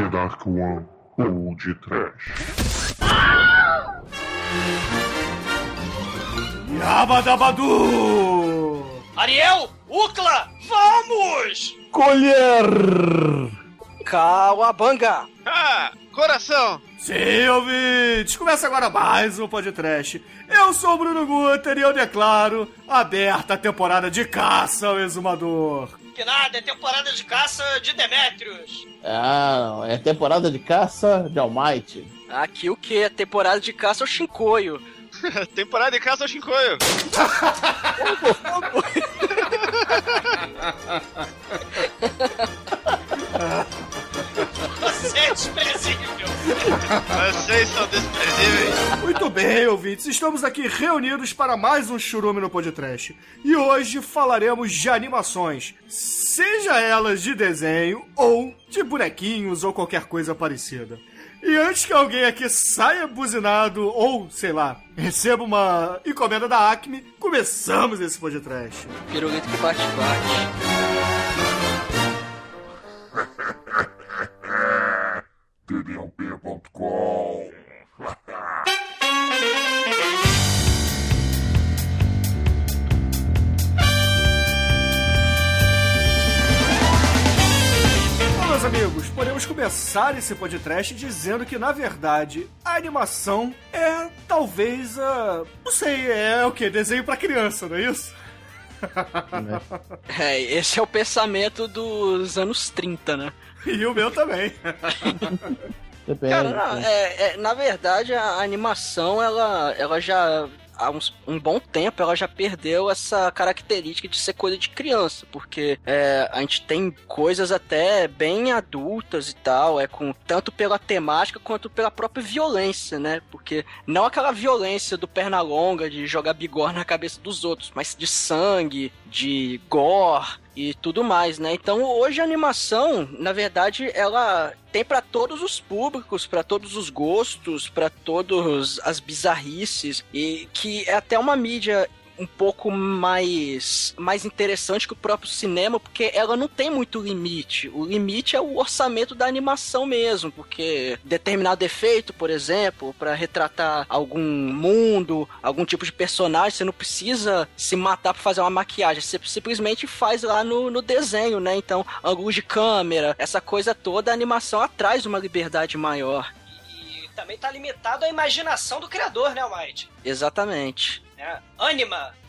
The Dark One ou de Trash. Yabadabadu! Ariel! Ucla! Vamos! Colher! Cauabanga! Ah, coração! Sim, ouvintes! Começa agora mais um podcast. Eu sou o Bruno Guter e eu declaro aberta a temporada de caça ao exumador. Que nada, é temporada de caça de Demetrius. Ah, não, é temporada de caça de Almighty. Aqui o que? A temporada de caça ao Shinkoio. Temporada de caça ao Shinkoio. Você é desprezível. Vocês são desprezíveis. Muito bem, ouvintes, estamos aqui reunidos para mais um churume no podcast. E hoje falaremos de animações, seja elas de desenho ou de bonequinhos ou qualquer coisa parecida. E antes que alguém aqui saia buzinado ou, sei lá, receba uma encomenda da Acme, começamos esse podcast. Pirulito que bate-bate. tdlp.com Bom, meus amigos, podemos começar esse podcast dizendo que, na verdade, a animação é talvez a. Não sei, é o que? Desenho pra criança, não é isso? É, esse é o pensamento dos anos 30, né? E o meu também. Depende. Cara, não, é, é, na verdade, a animação, ela, ela já. Há uns- um bom tempo ela já perdeu essa característica de ser coisa de criança, porque é, a gente tem coisas até bem adultas e tal, é com tanto pela temática quanto pela própria violência, né? Porque não aquela violência do perna longa de jogar bigorna na cabeça dos outros, mas de sangue, de gore e tudo mais, né? Então hoje a animação, na verdade, ela tem pra todos os públicos, pra todos os gostos, pra todas as bizarrices e que é até uma mídia um pouco mais mais interessante que o próprio cinema, porque ela não tem muito limite. O limite é o orçamento da animação mesmo, porque determinado efeito, por exemplo, para retratar algum mundo, algum tipo de personagem, você não precisa se matar para fazer uma maquiagem, você simplesmente faz lá no, no desenho, né? Então, ângulo de câmera, essa coisa toda, a animação atrás uma liberdade maior. E também tá limitado à imaginação do criador, né, Almighty? Exatamente. Né?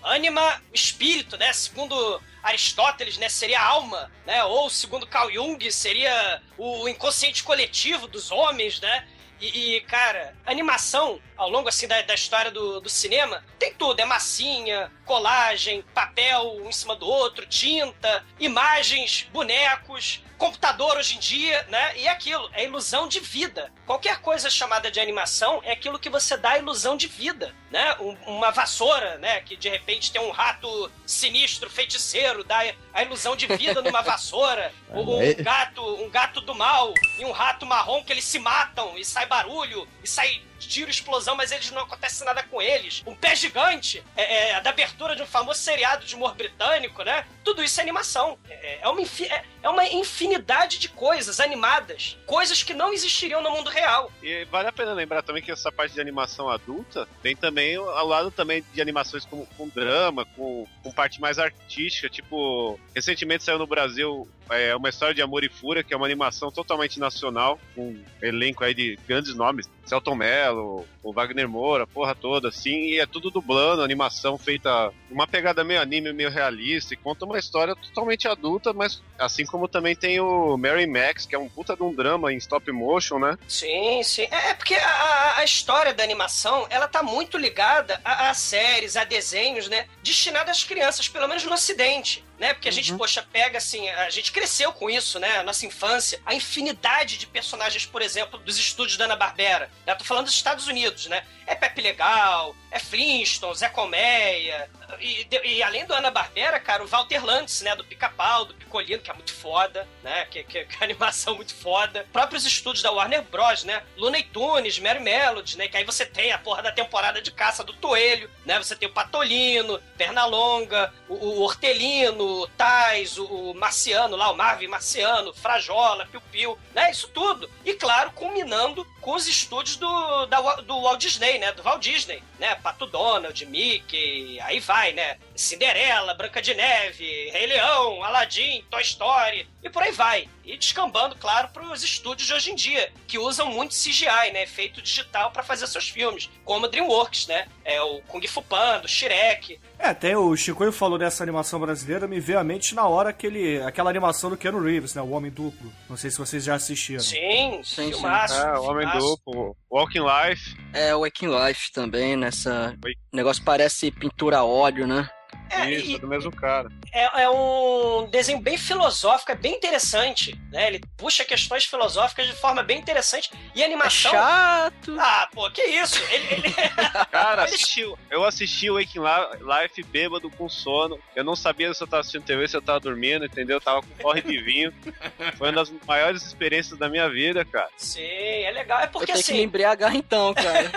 Anima, espírito, né? Segundo Aristóteles, né, seria a alma, né? Ou segundo Carl Jung, seria o inconsciente coletivo dos homens, né? E, e, cara, animação ao longo assim da, da história do, do cinema tem tudo, é massinha, colagem, papel um em cima do outro, tinta, imagens, bonecos, computador hoje em dia, né? E é aquilo, é ilusão de vida. Qualquer coisa chamada de animação é aquilo que você dá a ilusão de vida, né? Um- uma vassoura, né? Que de repente tem um rato sinistro, feiticeiro, dá a ilusão de vida numa vassoura. Um, um É. gato, um gato do mal e um rato marrom que eles se matam e sai barulho e sai tiro, explosão, mas eles não acontece nada com eles. Um pé gigante é, é da abertura de um famoso seriado de humor britânico, né? Tudo isso é animação. É, é uma, é- é uma infinidade de coisas animadas, coisas que não existiriam no mundo real. E vale a pena lembrar também que essa parte de animação adulta tem também ao lado também de animações com, com drama, com, com parte mais artística, tipo, recentemente saiu no Brasil é, uma história de amor e fúria, que é uma animação totalmente nacional, com um elenco aí de grandes nomes, Celton Mello, o Wagner Moura, porra toda, assim, e é tudo dublando, animação feita, uma pegada meio anime, meio realista, e conta uma história totalmente adulta, mas assim como também tem o Mary Max, que é um puta de um drama em stop motion, né? Sim, sim. É é porque a- a, história da animação, ela tá muito ligada a, a séries, a desenhos, né? Destinados às crianças, pelo menos no ocidente. Né? Porque a gente, poxa, pega assim, a gente cresceu com isso, né? A nossa infância, a infinidade de personagens, por exemplo, dos estúdios da Ana-Barbera. Eu tô falando dos Estados Unidos, né? É Pepe Legal, é Flintstones, é Colmeia. E, e além do Ana-Barbera, cara, o Walter Lantz, né? Do Pica-Pau, do Picolino, que é muito foda, né? Que, que, que é animação muito foda. Próprios estúdios da Warner Bros, né? Looney Tunes, Mary Melody, né? Que aí você tem a porra da temporada de caça do Toelho, né? Você tem o Patolino, Pernalonga, o, o Hortelino, o Tais, o, Marciano lá, o Marvin Marciano, Frajola, Piu Piu, né? Isso tudo. E claro, culminando com os estúdios do, da, do Walt Disney, né? Do Walt Disney, né? Pato Donald, Mickey, aí vai, né? Cinderela, Branca de Neve, Rei Leão, Aladdin, Toy Story e por aí vai. E descambando, claro, para os estúdios de hoje em dia, que usam muito CGI, né? Efeito digital para fazer seus filmes, como a DreamWorks, né? É o Kung Fu Panda, o Shrek. É, até o Chico falou dessa animação brasileira, me veio à mente na hora aquele, aquela animação do Keanu Reeves, né? O Homem Duplo. Não sei se vocês já assistiram. Sim, Sim, sim. filmaço. É, o Homem. Duplo, Walking Life. É, o Waking Life também, nessa. Oi. O negócio parece pintura a óleo, né? É, Isso, e- é do mesmo cara. é, é um desenho bem filosófico, é bem interessante, né? Ele puxa questões filosóficas de forma bem interessante. E a É animação... chato. Ah, pô, que isso? Ele, ele- Cara, eu assisti o Waking Li- Life bêbado com sono. Eu não sabia se eu tava assistindo TV, se eu tava dormindo, entendeu? Eu tava com corre de vinho. Foi uma das maiores experiências da minha vida, cara. Sim, é legal. É Eu porque tenho que me assim, embriagar então, cara.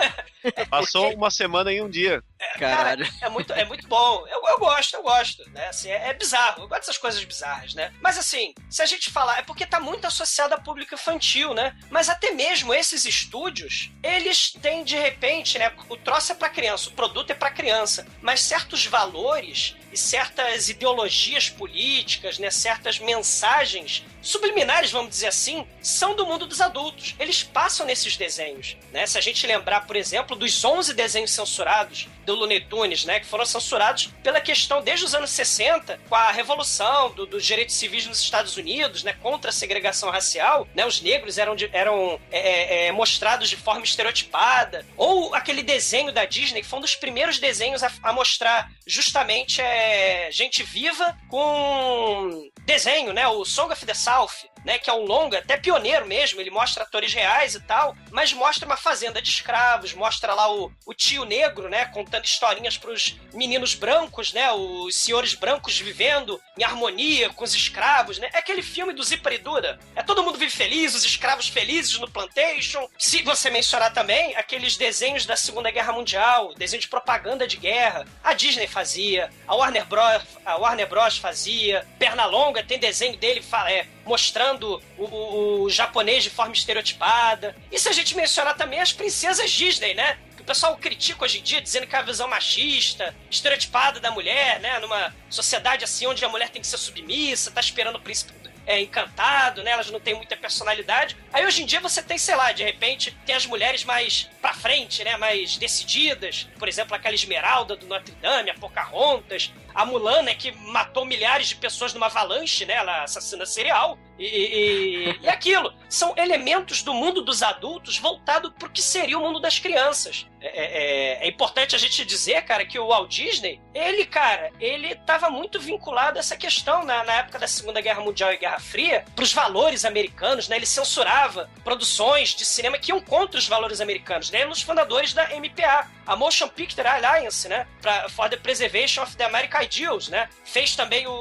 Passou uma semana em um dia. Caralho. é muito, é muito bom. Eu, eu gosto, eu gosto, né? Assim, é, é bizarro. Eu gosto dessas coisas bizarras, né? Mas assim, se a gente falar, é porque tá muito associado a público infantil, né? Mas até mesmo esses estúdios, eles têm de repente, né? O troço é pra criança, o produto é pra criança. Mas certos valores e certas ideologias políticas, né? Certas mensagens subliminares, vamos dizer assim, são do mundo dos adultos. Eles passam nesses desenhos, né? Se a gente lembrar, por exemplo, dos 11 desenhos censurados do Looney Tunes, né, que foram censurados pela questão desde os anos 60, com a revolução do- dos direitos civis nos Estados Unidos, né, contra a segregação racial, né, os negros eram, de- eram é, é, mostrados de forma estereotipada, ou aquele desenho da Disney, que foi um dos primeiros desenhos a, a mostrar justamente é, gente viva com desenho, né, o Song of the South, Ralph né, que é um longa, até pioneiro mesmo, ele mostra atores reais e tal, mas mostra uma fazenda de escravos, mostra lá o, o tio negro, né, contando historinhas pros meninos brancos, né, os senhores brancos vivendo em harmonia com os escravos, né, é aquele filme do Zíper e Duda, é todo mundo vive feliz, os escravos felizes no plantation, se você mencionar também aqueles desenhos da Segunda Guerra Mundial, desenho de propaganda de guerra, a Disney fazia, a Warner Bros, a Warner Bros fazia, Pernalonga tem desenho dele é, mostrando o, o- o japonês de forma estereotipada. E se a gente mencionar também as princesas Disney, né? O pessoal critica hoje em dia, dizendo que é a visão machista, estereotipada da mulher, né? Numa sociedade assim onde a mulher tem que ser submissa, tá esperando o príncipe é, encantado, né? Elas não têm muita personalidade. Aí hoje em dia você tem, sei lá, de repente, tem as mulheres mais pra frente, né? Mais decididas. Por exemplo, aquela Esmeralda do Notre Dame, a Pocahontas. A Mulan, né? Que matou milhares de pessoas numa avalanche, né? Ela é assassina serial. E, e, e aquilo. São elementos do mundo dos adultos voltado pro que seria o mundo das crianças. É, é- é importante a gente dizer, cara, que o Walt Disney, ele, cara, ele tava muito vinculado a essa questão na, na época da Segunda Guerra Mundial e Guerra Fria, pros valores americanos, né? Ele censurava produções de cinema que iam contra os valores americanos, né? É dos fundadores da MPA, a Motion Picture Alliance, né? Pra, for the Preservation of the American Ideals, né? Fez também o,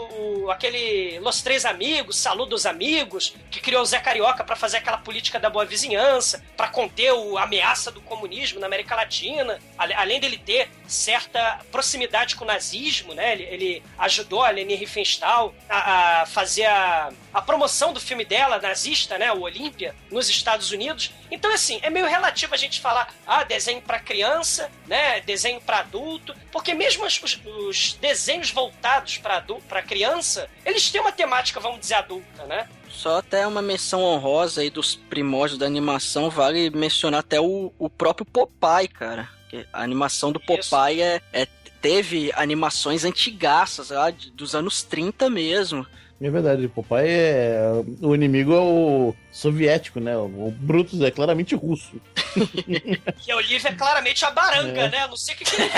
o- aquele Los Três Amigos, Saludo dos Amigos, que criou o Zé Carioca pra fazer aquela política da boa vizinhança, pra conter o- a ameaça do comunismo na América Latina, além dele ter certa proximidade com o nazismo, né? Ele, ele ajudou a Leni Riefenstahl a, a fazer a, a promoção do filme dela, nazista, né? O Olímpia, nos Estados Unidos. Então, assim, é meio relativo a gente falar, ah, desenho pra criança, né? Desenho pra adulto, porque mesmo os, os- os desenhos voltados pra criança, eles têm uma temática, vamos dizer, adulta, né? Só até uma menção honrosa aí dos primórdios da animação, vale mencionar até o, o próprio Popeye, cara. A animação do Isso. Popeye é, é- teve animações antigaças, lá, dos anos 30 mesmo. É verdade, Popeye é. O inimigo é o soviético, né? O Brutus é claramente russo. Que a Olivia é claramente a baranga, É. né? Eu não sei o que, que ele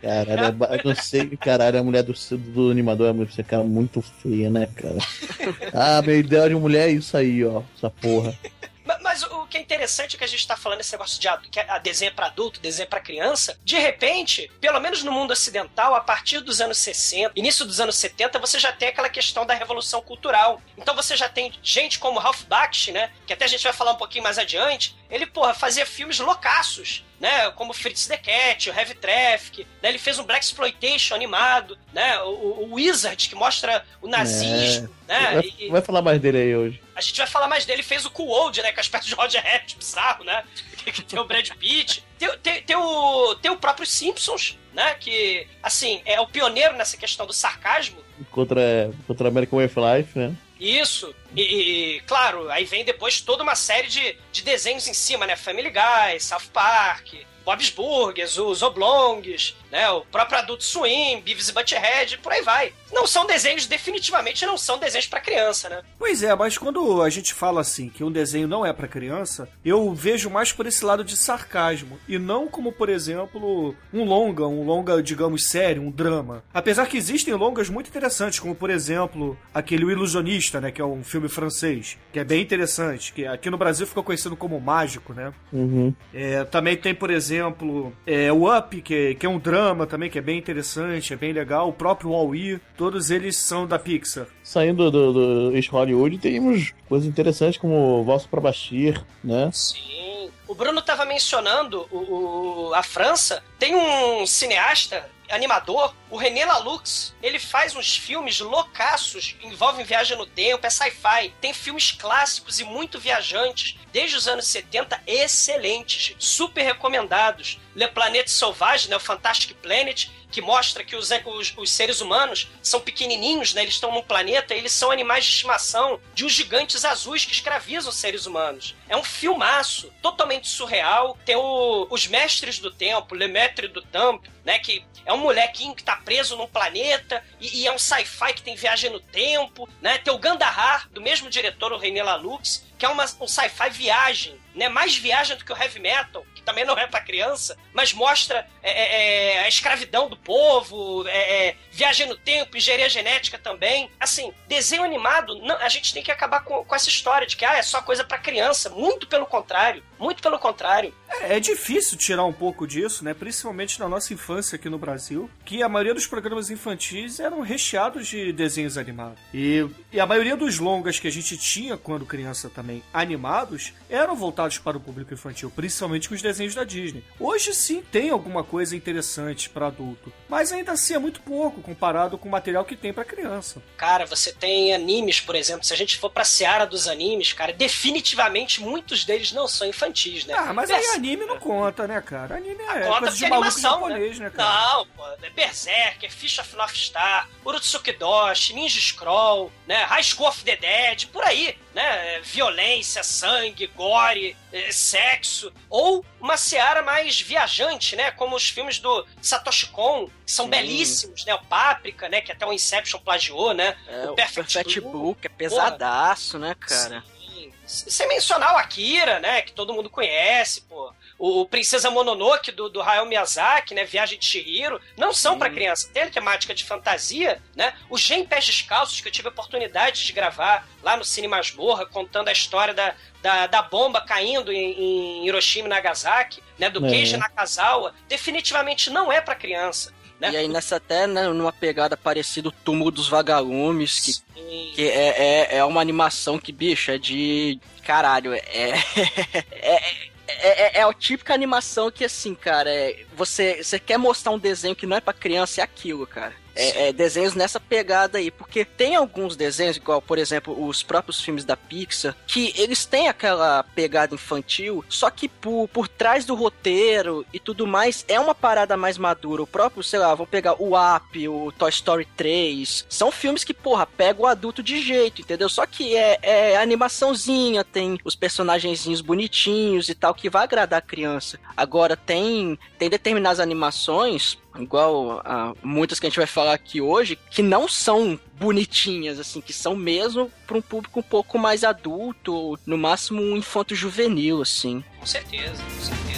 Caralho, é eu não sei, caralho, a mulher do, do animador é muito, cara muito feia, né, cara? Ah, minha ideia de mulher é isso aí, ó. Essa porra. Mas, o que é interessante é que a gente tá falando esse negócio de que a desenho é pra adulto, desenho é pra criança. De repente, pelo menos no mundo ocidental, a partir dos anos 60, início dos anos 70, você já tem aquela questão da revolução cultural. Então você já tem gente como Ralph Bakshi, né? Que até a gente vai falar um pouquinho mais adiante. Ele, porra, fazia filmes loucaços né? Como Fritz the Cat, o Heavy Traffic, né? Ele fez um Black Exploitation animado, né? O, o Wizard, que mostra o nazismo, é. né? Vai, e, vai, falar mais dele aí hoje. A gente vai falar mais dele. Ele fez o Cool Old, né? Com as pernas de Roger Rabbit, bizarro, né? Que tem o Brad Pitt. Tem, tem, tem, o, tem o próprio Simpsons, né? Que, assim, é o pioneiro nessa questão do sarcasmo. Contra, contra American Way of Life, né? Isso. E, e, claro, aí vem depois toda uma série de, de desenhos em cima, né? Family Guy, South Park, Bob's Burgers, os Oblongs, né? O próprio Adult Swim, Beavis e Butthead, por aí vai. Não são desenhos, definitivamente não são desenhos para criança, né? Pois é, mas quando a gente fala assim que um desenho não é para criança, eu vejo mais por esse lado de sarcasmo e não como, por exemplo, um longa, um longa, digamos, sério, um drama. Apesar que existem longas muito interessantes, como por exemplo, aquele O Ilusionista, né, que é um filme francês, que é bem interessante, que aqui no Brasil ficou conhecido como Mágico, né? Uhum. É, também tem, por exemplo, é, o Up, que, que é um drama também, que é bem interessante, é bem legal. O próprio Wall-E, todos eles são da Pixar. Saindo do, do East Hollywood, temos coisas interessantes como Valsa para Bastir, né? Sim. O Bruno estava mencionando o, o, a França. Tem um cineasta animador, o René Laloux, ele faz uns filmes loucaços, envolvem viagem no tempo, é sci-fi. Tem filmes clássicos e muito viajantes, desde os anos 70, excelentes, super recomendados. Le Planète Sauvage, né, o Fantastic Planet, que mostra que os, os, os, seres humanos são pequenininhos, né? Eles estão num planeta e eles são animais de estimação de uns gigantes azuis que escravizam os seres humanos. É um filmaço, totalmente surreal. Tem o, os Mestres do Tempo, Le Maître do Tempo, né? Que é um molequinho que tá preso num planeta e, e é um sci-fi que tem viagem no tempo, né? Tem o Gandahar, do mesmo diretor, o René Laloux, que é uma, um sci-fi viagem, né? Mais viagem do que o heavy metal, que também não é para criança, mas mostra é, é, é, a escravidão do povo, é, é, viagem no tempo, engenharia genética também. Assim, desenho animado, não, a gente tem que acabar com, com essa história de que ah, é só coisa para criança. Muito pelo contrário, muito pelo contrário. É, é, difícil tirar um pouco disso, né? Principalmente na nossa infância aqui no Brasil, que a maioria dos programas infantis eram recheados de desenhos animados. E, e a maioria dos longas que a gente tinha quando criança também, animados, eram voltados para o público infantil, principalmente com os desenhos da Disney. Hoje sim tem alguma coisa interessante para adulto, mas ainda assim é muito pouco comparado com o material que tem para criança. Cara, você tem animes, por exemplo, se a gente for pra seara dos animes, cara, definitivamente muitos deles não são infantis, né? Ah, mas aí anime não conta, né, cara? Anime é conta coisa de animação, japonês, né? né, cara? Não, pô, é Berserk, é Fish of North Star, Urutsuki Doshi, Ninja Scroll, né, High School of the Dead, por aí, né? Violência, sangue, gore, é, sexo, ou uma seara mais viajante, né? Como os filmes do Satoshi Kon, que são Sim. belíssimos, né? O Páprica, né? Que até o Inception plagiou, né? É, o Perfect, Perfect Blue, Blue, que é pesadaço, né, cara? Sim. Sem mencionar o Akira, né? Que todo mundo conhece, pô. O, Princesa Mononoke do, do Hayao Miyazaki, né? Viagem de Shihiro, não são para criança. Tem temática de fantasia, né? O Gen Pés Descalços, que eu tive a oportunidade de gravar lá no Cine Masmorra, contando a história da, da, da bomba caindo em, em, Hiroshima e Nagasaki, né? Do é. Keiji Nakazawa, definitivamente não é para criança. Né? E aí nessa até né, numa pegada parecida o Túmulo dos Vagalumes, que, que é, é, é, uma animação que, bicho, é de... Caralho, é... é, é, é, é a típica animação que, assim, cara, é, você, você quer mostrar um desenho que não é para criança, é aquilo, cara é, é, desenhos nessa pegada aí, porque tem alguns desenhos, igual, por exemplo, os próprios filmes da Pixar, que eles têm aquela pegada infantil, só que por, por trás do roteiro e tudo mais, é uma parada mais madura. O próprio, sei lá, vamos pegar o Up, o Toy Story 3, são filmes que, porra, pegam o adulto de jeito, entendeu? Só que é, é animaçãozinha, tem os personagenzinhos bonitinhos e tal, que vai agradar a criança. Agora, tem, tem determinadas animações igual a muitas que a gente vai falar aqui hoje, que não são bonitinhas, assim, que são mesmo para um público um pouco mais adulto, no máximo um infanto juvenil, assim. Com certeza, com certeza.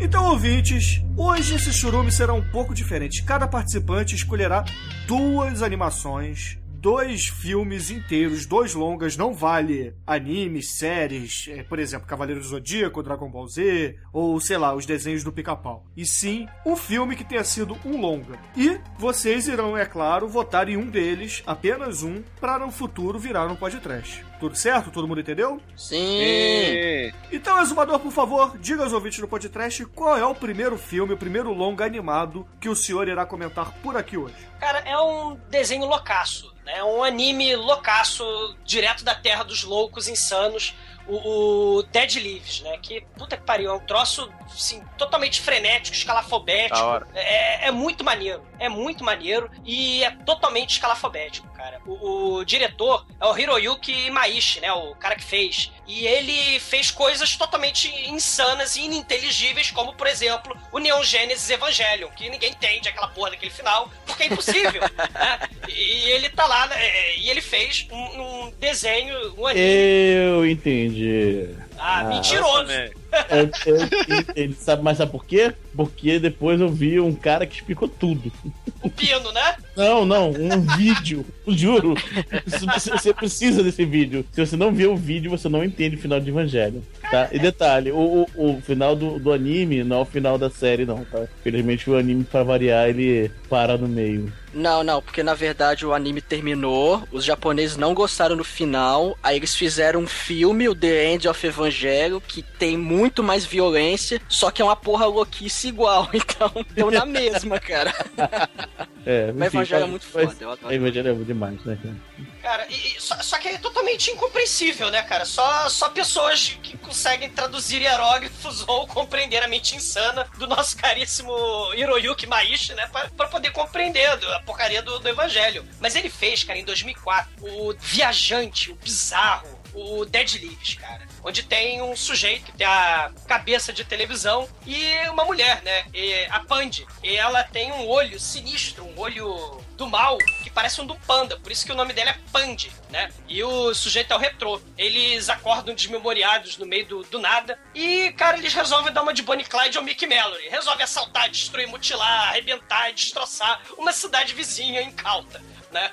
Então, ouvintes, hoje esse churume será um pouco diferente. Cada participante escolherá duas animações dois filmes inteiros, dois longas, não vale animes, séries, é, por exemplo, Cavaleiro do Zodíaco, Dragon Ball Z, ou sei lá, os desenhos do pica-pau. E sim, um filme que tenha sido um longa. E vocês irão, é claro, votar em um deles, apenas um, para no futuro virar um podcast. Tudo certo? Todo mundo entendeu? Sim. E... Então, exumador, por favor, diga aos ouvintes do podcast qual é o primeiro filme, o primeiro longa animado que o senhor irá comentar por aqui hoje. Cara, é um desenho loucaço. É um anime loucaço, direto da terra dos loucos insanos, o, o Dead Leaves, né? Que, puta que pariu, é um troço, assim, totalmente frenético, escalafobético. Hora. É, é muito maneiro, é muito maneiro e é totalmente escalafobético, cara. O, o diretor é o Hiroyuki Imaishi, né? O cara que fez. E ele fez coisas totalmente insanas e ininteligíveis, como, por exemplo, o Neon Genesis Evangelion, que ninguém entende aquela porra daquele final, porque é impossível, né? E ele tá lá, né? e ele fez um, um desenho, um anime. Eu entendi. Ah, Ah, mentiroso. Entendi. Sabe, mas sabe por quê? Porque depois eu vi um cara que explicou tudo. O pino, né? Não, não, um vídeo. Juro. Você- precisa desse vídeo. Se você não vê o vídeo, você não entende o final de Evangelho. Tá? E detalhe, o, o, o final do, do anime não é o final da série, não, tá? Infelizmente o anime, pra variar, ele para no meio. Não, não, porque na verdade o anime terminou, os japoneses não gostaram do final, aí eles fizeram um filme, o The End of Evangelho, que tem muito mais violência, só que é uma porra louquice igual, então deu na mesma, cara. É, Mas Evangelho é muito mas- foda, eu adoro. Evangelho é demais, né, cara? Cara, e, e só, só que é totalmente incompreensível, né, cara? Só, só pessoas que conseguem traduzir hieróglifos ou compreender a mente insana do nosso caríssimo Hiroyuki Maishi, né? Pra, pra poder compreender a porcaria do, do Evangelho. Mas ele fez, cara, em 2004, o Viajante, o Bizarro, o Dead Leaves, cara. Onde tem um sujeito que tem a cabeça de televisão e uma mulher, né? E a Pandy. E ela tem um olho sinistro, um olho do mal, que parece um do panda. Por isso que o nome dela é Pandy, né? E o sujeito é o retrô. Eles acordam desmemoriados no meio do, do nada. E, cara, eles resolvem dar uma de Bonnie Clyde ao Mickey Mallory. Resolve assaltar, destruir, mutilar, arrebentar destroçar uma cidade vizinha incauta, né?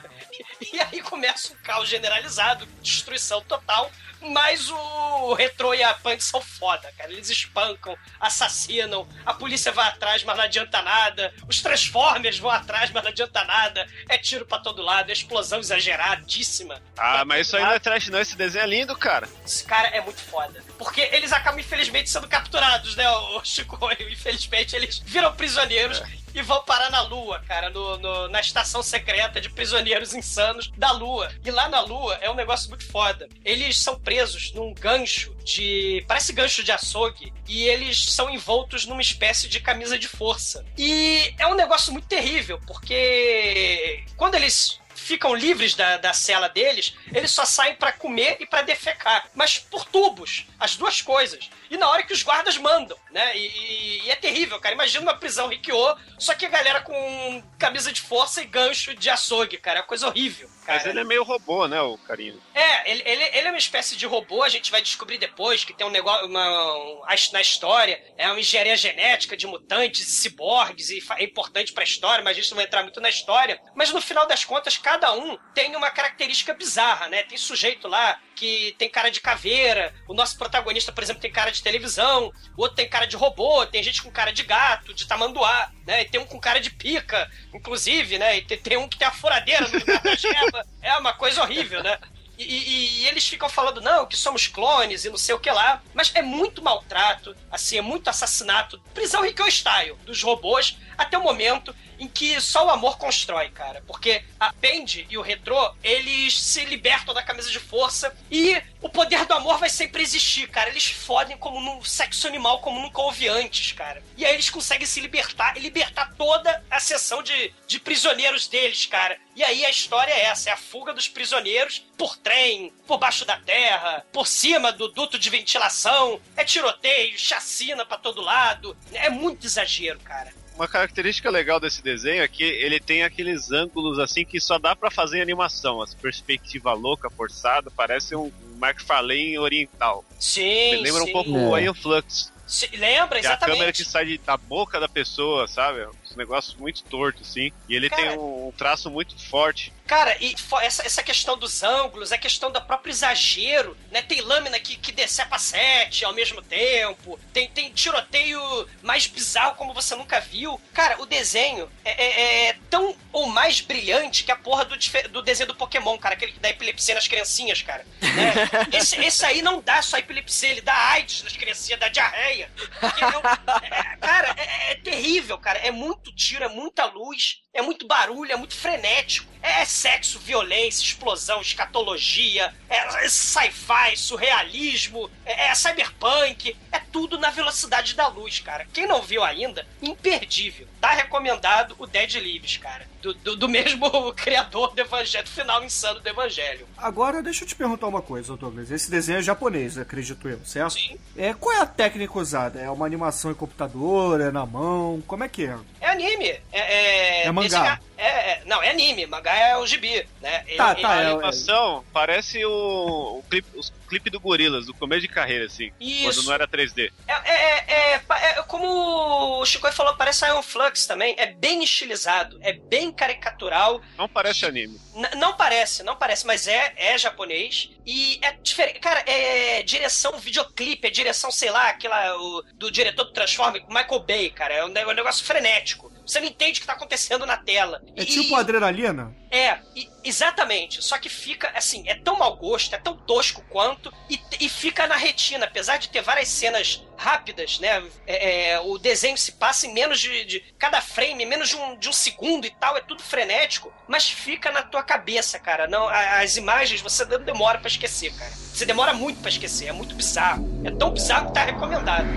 E aí começa um caos generalizado, destruição total. Mas o Retro e a Punk são foda, cara. Eles espancam, assassinam, a polícia vai atrás, mas não adianta nada. Os Transformers vão atrás, mas não adianta nada. É tiro pra todo lado, é explosão exageradíssima. Ah, mas isso aí não é trash, não. Esse desenho é lindo, cara. Esse cara é muito foda. Porque eles acabam, infelizmente, sendo capturados, né, o Chico? Infelizmente, eles viram prisioneiros e vão parar na Lua, cara, no, no- na estação secreta de prisioneiros insanos da Lua. E lá na Lua é um negócio muito foda. Eles são presos num gancho de. parece gancho de açougue. E eles são envoltos numa espécie de camisa de força. E é um negócio muito terrível, porque quando eles ficam livres da, da cela deles, eles só saem pra comer e pra defecar. Mas por tubos, as duas coisas. E na hora que os guardas mandam, né? E, e- e é terrível, cara. Imagina uma prisão Rikyo, só que a galera com camisa de força e gancho de açougue, cara. É uma coisa horrível. Cara. Mas ele é meio robô, né, o carinho. É, ele, ele, ele é uma espécie de robô, a gente vai descobrir depois que tem um negócio uma, um- na história, é uma engenharia genética de mutantes e ciborgues, e é importante pra história, mas a gente não vai entrar muito na história. Mas no final das contas, cada um tem uma característica bizarra, né? Tem sujeito lá que tem cara de caveira, o nosso protagonista, por exemplo, tem cara de televisão, o outro tem cara de robô, tem gente com cara de gato, de tamanduá, né? E tem um com cara de pica, inclusive, né? E tem, tem um que tem a furadeira no lugar da. É uma coisa horrível, né? E, e- e eles ficam falando, não, que somos clones e não sei o que lá. Mas é muito maltrato, assim, é muito assassinato. Prisão Rikyo Style dos robôs até o momento em que só o amor constrói, cara. Porque a Bendy e o Retro, eles se libertam da camisa de força e o poder do amor vai sempre existir, cara. Eles fodem como no sexo animal, como nunca houve antes, cara. E aí eles conseguem se libertar e libertar toda a seção de, de prisioneiros deles, cara. E aí a história é essa, é a fuga dos prisioneiros por trem, por baixo da terra, por cima do duto de ventilação. É tiroteio, chacina pra todo lado. É muito exagero, cara. Uma característica legal desse desenho é que ele tem aqueles ângulos assim que só dá pra fazer em animação. As perspectiva louca, forçada, parece um McFarlane oriental. Sim, Me lembra sim. um pouco É. o Iron Flux. Se- lembra, Que é a câmera exatamente. que sai da boca da pessoa, sabe? Um negócio muito torto, assim. E ele Cara. tem um, traço muito forte. Cara, e essa, essa questão dos ângulos, a questão do próprio exagero, né? Tem lâmina que, que decepa sete ao mesmo tempo, tem, tem tiroteio mais bizarro como você nunca viu. Cara, o desenho é, é- é tão ou mais brilhante que a porra do, do desenho do Pokémon, cara, aquele que dá epilepsia nas criancinhas, cara. né? Esse, esse aí não dá só epilepsia, ele dá AIDS nas criancinhas, dá diarreia. Porque é um- é- cara, é, é terrível, cara. É muito tiro, é muita luz, é muito barulho, é muito frenético. É sexo, violência, explosão, escatologia, é sci-fi, surrealismo, é, é cyberpunk. É tudo na velocidade da luz, cara. Quem não viu ainda, imperdível. Tá recomendado o Dead Lives, cara. Do, do, do mesmo criador do Evangelho, do final insano do Evangelho. Agora, deixa eu te perguntar uma coisa, Douglas. Esse desenho é japonês, acredito eu, certo? Sim. É, qual é a técnica usada? É uma animação em computador? É na mão? Como é que é? É anime. É, é, É mangá. é, é- não, é anime. Mangá é o gibi, né? Tá, Ele- tá, a é- animação parece o, o clipe, os clipe do Gorilas, do começo de carreira, assim. Quando Isso. não era 3D. É, é, é, pa- é como o Chico falou, parece Iron Flux também. É bem estilizado, é bem caricatural. Não parece anime. N- não parece, não parece, mas é, é japonês. E é diferente. Cara, é direção videoclipe, é direção, sei lá, aquela o- do diretor do Transformers, Michael Bay, cara. É um, um negócio frenético. Você não entende o que tá acontecendo na tela. É E- tipo adrenalina? É, e- exatamente. Só que fica, assim, é tão mau gosto, é tão tosco quanto, e, e fica na retina. Apesar de ter várias cenas rápidas, né? é, é, o desenho se passa em menos de, de- Cada frame, em menos de um, de um segundo e tal, é tudo frenético, mas fica na tua cabeça, cara. Não, as imagens você não demora pra esquecer, cara. Você demora muito pra esquecer, é muito bizarro. É tão bizarro que tá recomendado.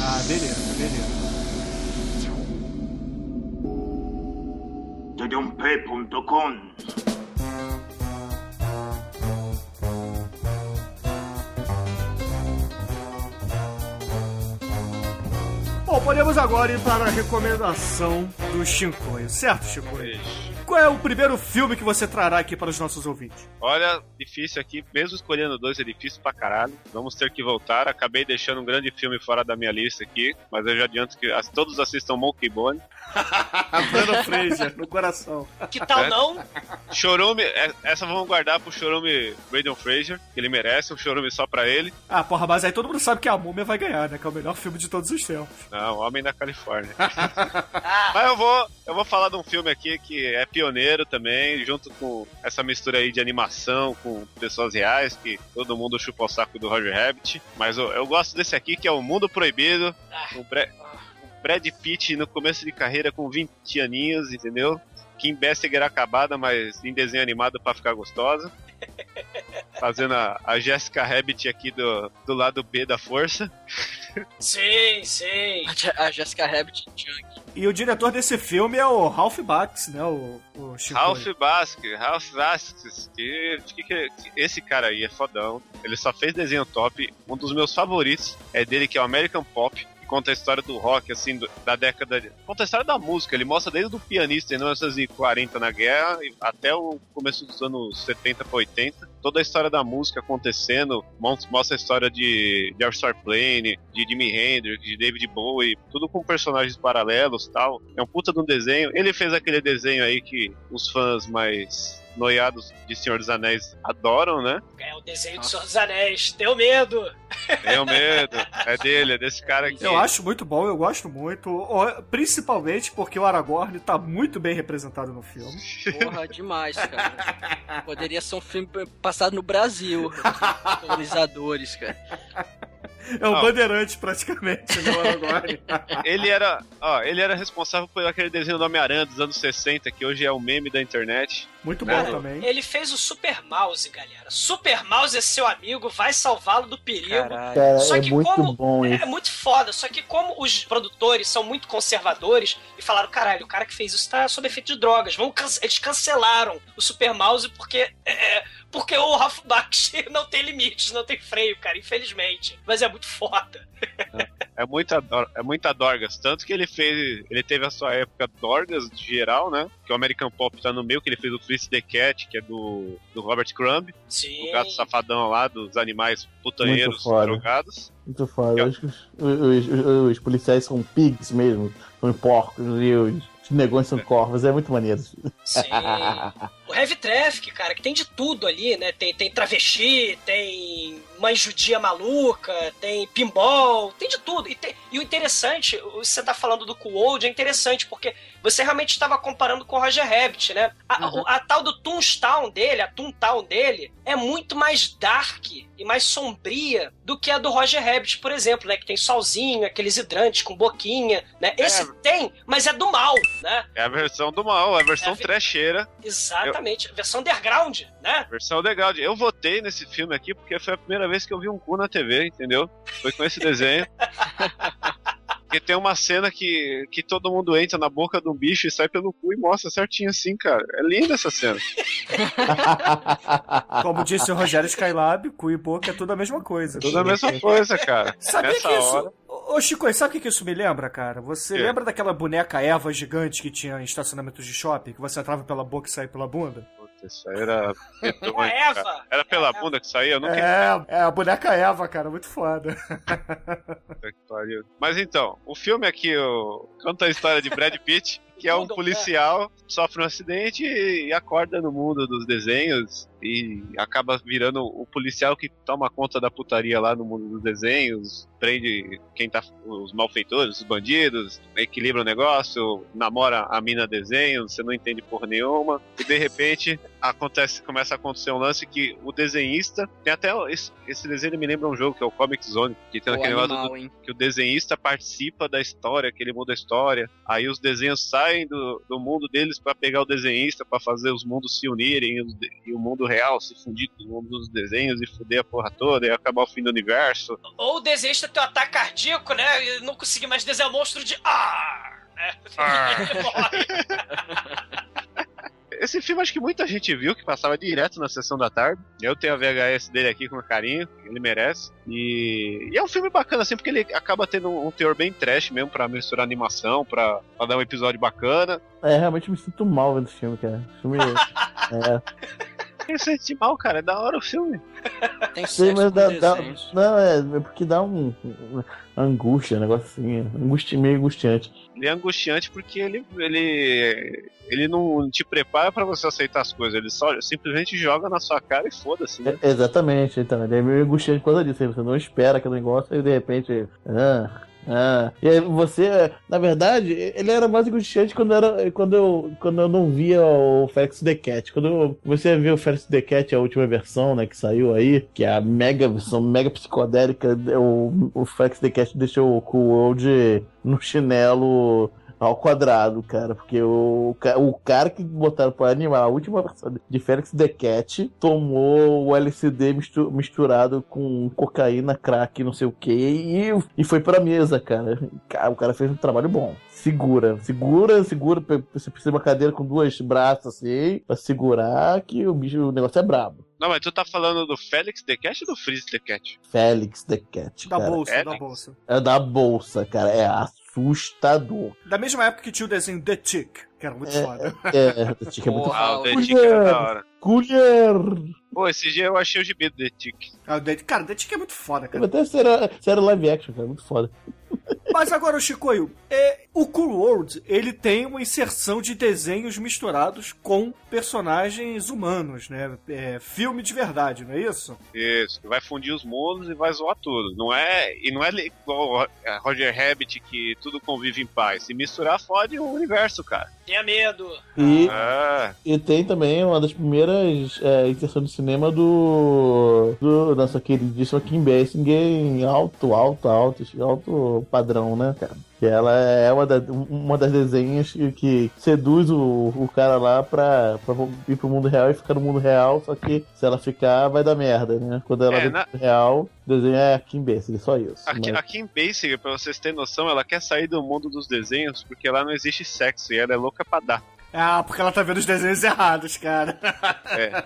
Ah, beleza, beleza. td1p.com Bom, podemos agora ir para a recomendação do Shinkoio, certo, Shinkoio? Qual é o primeiro filme que você trará aqui para os nossos ouvintes? Olha, difícil aqui. Mesmo escolhendo dois é difícil pra caralho. Vamos ter que voltar. Acabei deixando um grande filme fora da minha lista aqui. Mas eu já adianto que todos assistam Monkey Bone. A Brandon Fraser, no coração. Que tal É. não? Chorume, é- essa vamos guardar pro Chorume Brandon Fraser, que ele merece, um Chorume só pra ele. Ah, porra, mas aí todo mundo sabe que a Múmia vai ganhar, né? Que é o melhor filme de todos os tempos. Não, Homem da Califórnia. Ah, Mas eu vou, eu vou falar de um filme aqui que é pioneiro também, junto com essa mistura aí de animação com pessoas reais, que todo mundo chupa o saco do Roger Rabbit. Mas eu, eu gosto desse aqui, que é o Mundo Proibido, o, Bre- o Brad Pitt no começo de carreira com 20 aninhos, entendeu? Kim Basinger acabada, mas em desenho animado pra ficar gostosa. Fazendo a, a Jessica Rabbit aqui do, do lado B da força. Sim, sim. A Je- A Jessica Rabbit Junk. E o diretor desse filme é o Ralph Bax, né? O, o. Ralph Basque, Ralph que, que, que- que esse cara aí é fodão. Ele só fez desenho top. Um dos meus favoritos é dele, que é o American Pop. Conta a história do rock, assim, da década. Conta a história da música. Ele mostra desde o pianista em 1940 na guerra até o começo dos anos 70 para 80. Toda a história da música acontecendo. Mostra a história de, de Star Plane, de Jimi Hendrix, de David Bowie. Tudo com personagens paralelos tal. É um puta de um desenho. Ele fez aquele desenho aí que os fãs mais noiados de Senhor dos Anéis adoram, né? É o desenho do Senhor dos Anéis. Deu medo. Tenho medo. É dele, é desse cara aqui. Eu acho muito bom, eu gosto muito. ó, Principalmente porque o Aragorn tá muito bem representado no filme. Porra, demais, cara. Poderia ser um filme passado no Brasil. Colonizadores, cara. É o Ah. Bandeirante, praticamente, né, o Aragorn. Ele era, ó, ele era responsável por aquele desenho do Homem-Aranha dos anos 60, que hoje é o meme da internet. Muito bom Cara, também. Ele fez o Super Mouse, galera. Super Mouse é seu amigo, vai salvá-lo do perigo. Caralho. Cara, Só é que muito como- bom isso. É muito foda, só que como os produtores são muito conservadores e falaram, caralho, o cara que fez isso tá sob efeito de drogas, vamos cance- eles cancelaram o Super Mouse porque é, porque o Ralph Bakshi não tem limites, não tem freio, cara, infelizmente. Mas é muito foda. É muita, dor- é muita Dorgas. Tanto que ele fez. Ele teve a sua época Dorgas de geral, né? Que o American Pop tá no meio, que ele fez o Fritz the Cat, que é do, do Robert Crumb, Sim. o gato safadão lá, dos animais putanheiros Muito foda. drogados. Muito foda. Eu acho que os, os, os, os policiais são pigs mesmo, são porcos e os, os negões são corvos. É muito maneiro. Sim. o Heavy Traffic, cara, que tem de tudo ali, né? Tem, tem travesti, tem mãe judia maluca, tem pinball, tem de tudo. E, tem, e o interessante, você tá falando do Cool Old, é interessante, porque você realmente estava comparando com o Roger Rabbit, né? A, uhum. a, a tal do Toontown dele, a Toontown dele, é muito mais dark e mais sombria do que a do Roger Rabbit, por exemplo, né? Que tem solzinho, aqueles hidrantes com boquinha, né? Esse é. tem, mas é do mal, né? É a versão do mal, é a versão é a trecheira. Exatamente, Eu... versão underground, né? Versão underground. Eu votei nesse filme aqui porque foi a primeira vez que eu vi um cu na TV, entendeu? Foi com esse desenho. Porque tem uma cena que, que todo mundo entra na boca de um bicho e sai pelo cu e mostra certinho assim, cara. É linda essa cena. Como disse o Rogério Skylab, cu e boca é tudo a mesma coisa. Tudo a mesma coisa, cara. Sabe que hora... isso... Ô Chico, sabe o que isso me lembra, cara? Você lembra daquela boneca Eva gigante que tinha em estacionamentos de shopping? Que você entrava pela boca e saía pela bunda? Isso aí era. Eva! Era pela bunda que saía? Eu nunca... É, é, a boneca Eva, cara, muito foda. Mas então, o filme aqui o... conta a história de Brad Pitt, que é um policial, sofre um acidente e acorda no mundo dos desenhos e acaba virando o policial que toma conta da putaria lá no mundo dos desenhos, prende quem tá os malfeitores, os bandidos, equilibra o negócio, namora a mina desenho, você não entende porra nenhuma, e de repente acontece, começa a acontecer um lance que o desenhista, tem até esse, esse desenho me lembra um jogo que é o Comic Zone, que tem o aquele animal, negócio do, que o desenhista participa da história, que ele muda a história, aí os desenhos saem do, do mundo deles para pegar o desenhista, para fazer os mundos se unirem e o mundo real se fundir com o mundo dos desenhos e fuder a porra toda e acabar o fim do universo. Ou o desenhista tem um ataque cardíaco, né? E não conseguir mais desenhar o monstro de. Ah! Né? Esse filme acho que muita gente viu, que passava direto na sessão da tarde. Eu tenho a VHS dele aqui com carinho, ele merece. E, e é um filme bacana, assim, porque ele acaba tendo um, teor bem trash mesmo pra misturar animação, pra, pra dar um episódio bacana. É, realmente me sinto mal vendo esse filme, cara. Esse filme. é. Quem sente mal, cara? É da hora o filme. Tem Sim, mas dá, dá, Não, é, é porque dá um, um angústia, um negócio assim, angustia, meio angustiante. Ele é angustiante porque ele, ele, ele não te prepara para você aceitar as coisas, ele só simplesmente joga na sua cara e foda-se. Né? É, exatamente, então, ele é meio angustiante por causa disso, você não espera aquele negócio e de repente. Ah, ah, e você, na verdade, ele era mais angustiante quando, era, quando, eu, quando eu não via o Felix the Cat. Quando você viu o Felix the Cat, a última versão, né, que saiu aí, que é a mega versão mega psicodélica, o, o Felix the Cat deixou o Cool World no chinelo ao quadrado, cara. Porque o, o cara que botaram pra animar a última versão de Felix the Cat tomou o LCD misturado com cocaína, crack, não sei o que, e, e foi pra mesa, cara. O cara fez um trabalho bom segura, segura, segura. Você precisa de uma cadeira com dois braços assim, pra segurar que o bicho, o negócio é brabo. Não, mas tu tá falando do Félix The Cat ou do Freeze The Cat? Félix The Cat. Da cara. bolsa, Félix? da bolsa. É da bolsa, cara. É assustador. Da mesma época que tinha o desenho The Tick, que era muito é, foda. É, The Tick é muito foda. Ah, o The Tick é da hora. Colher! Pô, esse dia eu achei o gibi do The Tick. Ah, o cara, o The Tick é muito foda, cara. Até sério, sério live action, cara, muito foda. Mas agora, Chicoio, é, o Cool World, ele tem uma inserção de desenhos misturados com personagens humanos, né? É, filme de verdade, não é isso? Isso, vai fundir os mundos e vai zoar tudo. Não é, e não é igual Roger Rabbit que tudo convive em paz. Se misturar, fode o universo, cara. Tenha medo. E, ah. e tem também uma das primeiras é, inserções do cinema do, do nossa queridíssima Kim Basinger em alto, alto, alto, alto padrão, né, cara? Que ela é uma, da, uma das desenhas que, que seduz o, o cara lá pra, pra ir pro mundo real e ficar no mundo real, só que se ela ficar, vai dar merda, né? Quando ela é, vem na... real, o desenho é a Kim Basinger, só isso. A, mas... a Kim Basinger, pra vocês terem noção, ela quer sair do mundo dos desenhos porque lá não existe sexo e ela é louca pra dar. Ah, porque ela tá vendo os desenhos errados, cara. É.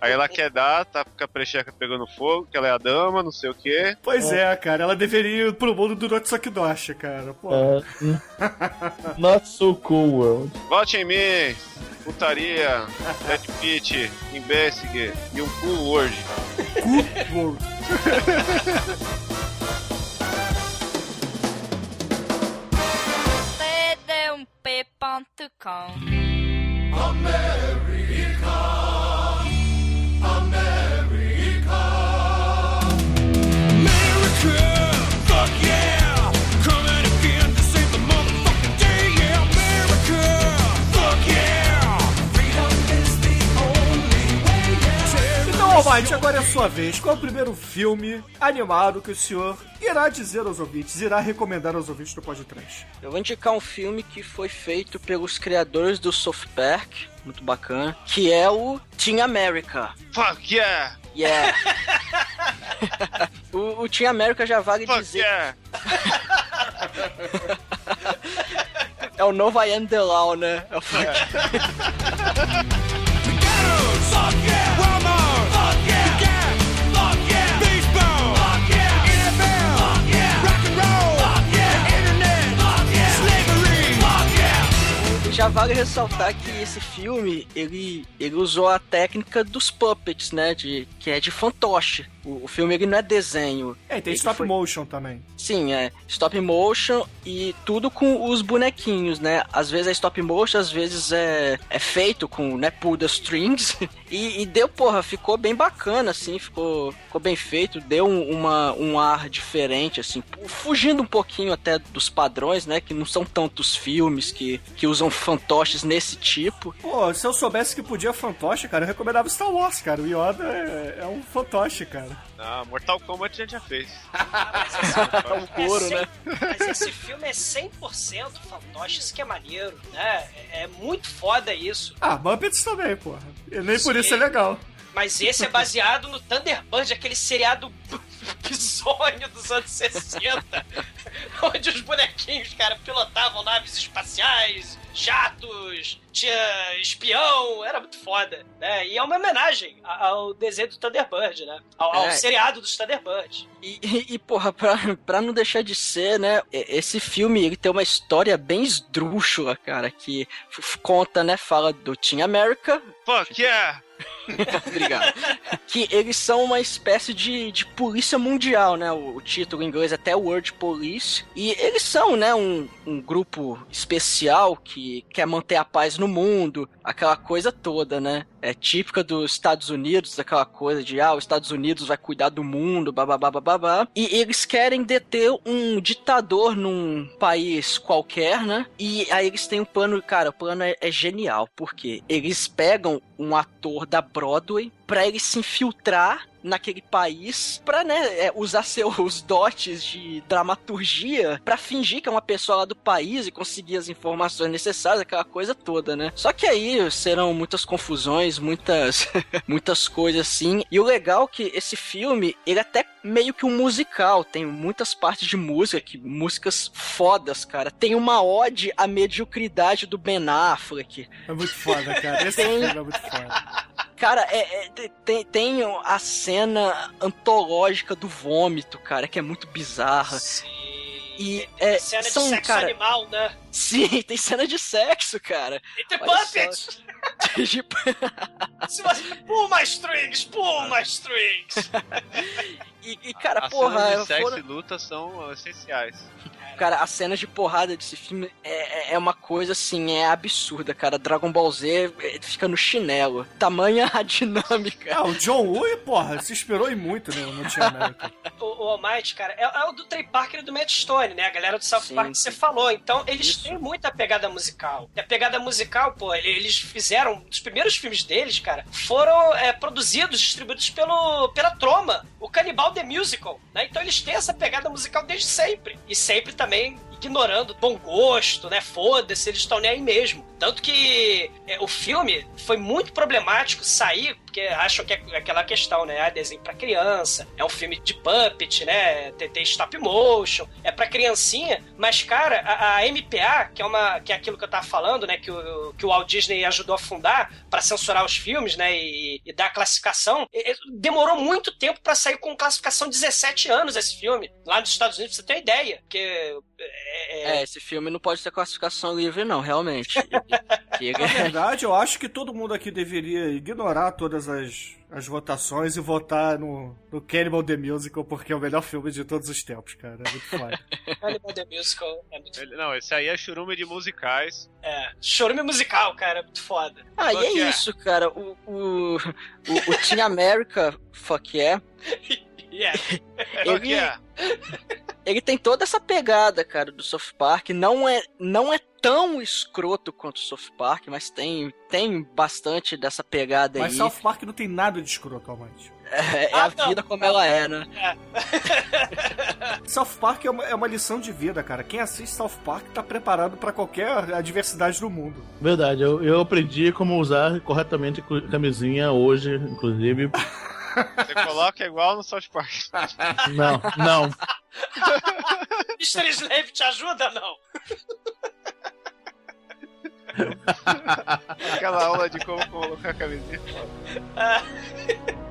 Aí ela quer dar, tá com a precheca pegando fogo, que ela é a dama, não sei o quê. Pois é, é cara, ela deveria ir pro mundo do Notsukidoshi, cara. Pô. É. Not so cool world. Vote em mim, putaria, Dead Pit, Investigate e um cool world. Cool world. America, America. Agora é a sua vez. Qual é o primeiro filme animado que o senhor irá dizer aos ouvintes, irá recomendar aos ouvintes do podcast? Eu vou indicar um filme que foi feito pelos criadores do South Park, muito bacana, que é o Team America. Fuck yeah! Yeah. o, o Team America já vale Fuck dizer. yeah! É o novo I Am The Law, né? É o Já vale ressaltar que esse filme, ele, ele usou a técnica dos puppets, né? De, que é de fantoche. O, o filme ele não é desenho. É, e tem Ele stop foi- motion também. Sim, é stop motion e tudo com os bonequinhos, né? Às vezes é stop motion, às vezes é, é feito com, né, pull the strings. E, e deu, porra, ficou bem bacana, assim, ficou, ficou bem feito, deu um, uma, um ar diferente, assim, fugindo um pouquinho até dos padrões, né? Que não são tantos filmes que, que usam fantoches nesse tipo. Pô, se eu soubesse que podia fantoche, cara, eu recomendava Star Wars, cara. O Yoda é, é um fantoche, cara. Não, Mortal Kombat a gente já fez. É um couro, cem- né? Mas esse filme é 100% fantoche, isso que é maneiro, né? É, é muito foda isso. Ah, Muppets também, porra. E nem por Sim. isso é legal. Mas esse é baseado no Thunderbird, aquele seriado bizonho dos anos 60, onde os bonequinhos, cara, pilotavam naves espaciais, jatos, tinha espião, era muito foda, né? E é uma homenagem ao desenho do Thunderbird, né? Ao, ao É. seriado dos Thunderbird. E, e, e, porra, pra, pra não deixar de ser, né? Esse filme ele tem uma história bem esdrúxula, cara, que conta, né? Fala do Team America. Fuck yeah! Obrigado. que eles são uma espécie de, de polícia mundial, né? O, o título em inglês é até World Police. E eles são, né? Um, um grupo especial que quer manter a paz no mundo, aquela coisa toda, né? É típica dos Estados Unidos, aquela coisa de, ah, os Estados Unidos vai cuidar do mundo, babá. E eles querem deter um ditador num país qualquer, né? E aí eles têm um plano, cara, o plano é, é genial, porque eles pegam um ator da Broadway pra ele se infiltrar naquele país pra, né, é, usar seus dotes de dramaturgia pra fingir que é uma pessoa lá do país e conseguir as informações necessárias, aquela coisa toda, né? Só que aí serão muitas confusões, muitas muitas coisas assim. E o legal é que esse filme, ele é até meio que um musical, tem muitas partes de música, que músicas fodas, cara. Tem uma ode à mediocridade do Ben Affleck. É muito foda, cara. Esse Tem- filme é muito foda. Cara, é, é- tem, tem a cena antológica do vômito, cara, que é muito bizarra. Sim. E Tem é, cena de são, sexo cara, animal, né? sim, tem cena de sexo, cara. Entre Olha puppets! Se você... Pull my strings, pull my strings! e, e, cara, As porra, cenas de sexo foram- e luta são essenciais. Cara, as cenas de porrada desse filme é, é- é uma coisa assim, é absurda, cara. Dragon Ball Z é, fica no chinelo. Tamanha a dinâmica. Ah, o John Woo, porra, se inspirou em muito no, no. O, o Almighty, cara, é, é o do Trey Parker e do Matt Stone, né? A galera do South Sim, Park que você falou. Então, eles Isso. têm muita pegada musical. E a pegada musical, pô, ele- eles fizeram. Os primeiros filmes deles, cara, foram é, produzidos, distribuídos pelo, pela Troma, o The Musical, né? Então, eles têm essa pegada musical desde sempre. E sempre também ignorando bom gosto, né? Foda-se, eles estão nem aí mesmo. Tanto que é, o filme foi muito problemático sair, porque acham que é aquela questão, né? Ah, desenho pra criança, é um filme de puppet, né? Tem, tem stop motion, é pra criancinha, mas, cara, a, a MPA, que é, uma, que é aquilo que eu tava falando, né? Que o, que o Walt Disney ajudou a fundar pra censurar os filmes, né? E, e dar classificação, e- demorou muito tempo pra sair com classificação 17 anos esse filme, lá nos Estados Unidos, pra você ter uma ideia. Porque. É, É, esse filme não pode ter classificação livre, não, realmente. Na verdade, eu acho que todo mundo aqui deveria ignorar todas as, as votações e votar no, no Cannibal The Musical, porque é o melhor filme de todos os tempos, cara. É muito foda. Cannibal The Musical é muito Ele- Não, esse aí é churume de musicais. É, chorume musical, cara, é muito foda. Ah, e é yeah. isso, cara. O, o, o, o Team America, fuck yeah, Yeah. Que é? Ele tem toda essa pegada, cara, do South Park. Não é, não é tão escroto quanto o South Park, mas tem, tem bastante dessa pegada Mas aí. South Park não tem nada de escroto, Almighty. É, é Ah, a não. vida como ela é, né? South Park é uma, é uma lição de vida, cara. Quem assiste South Park tá preparado pra qualquer adversidade do mundo. Verdade, eu, eu aprendi como usar corretamente camisinha hoje, inclusive. Você coloca igual no South Park. Não, não. Mr. Slave te ajuda, não? Aquela aula de como colocar a camisinha. Ah,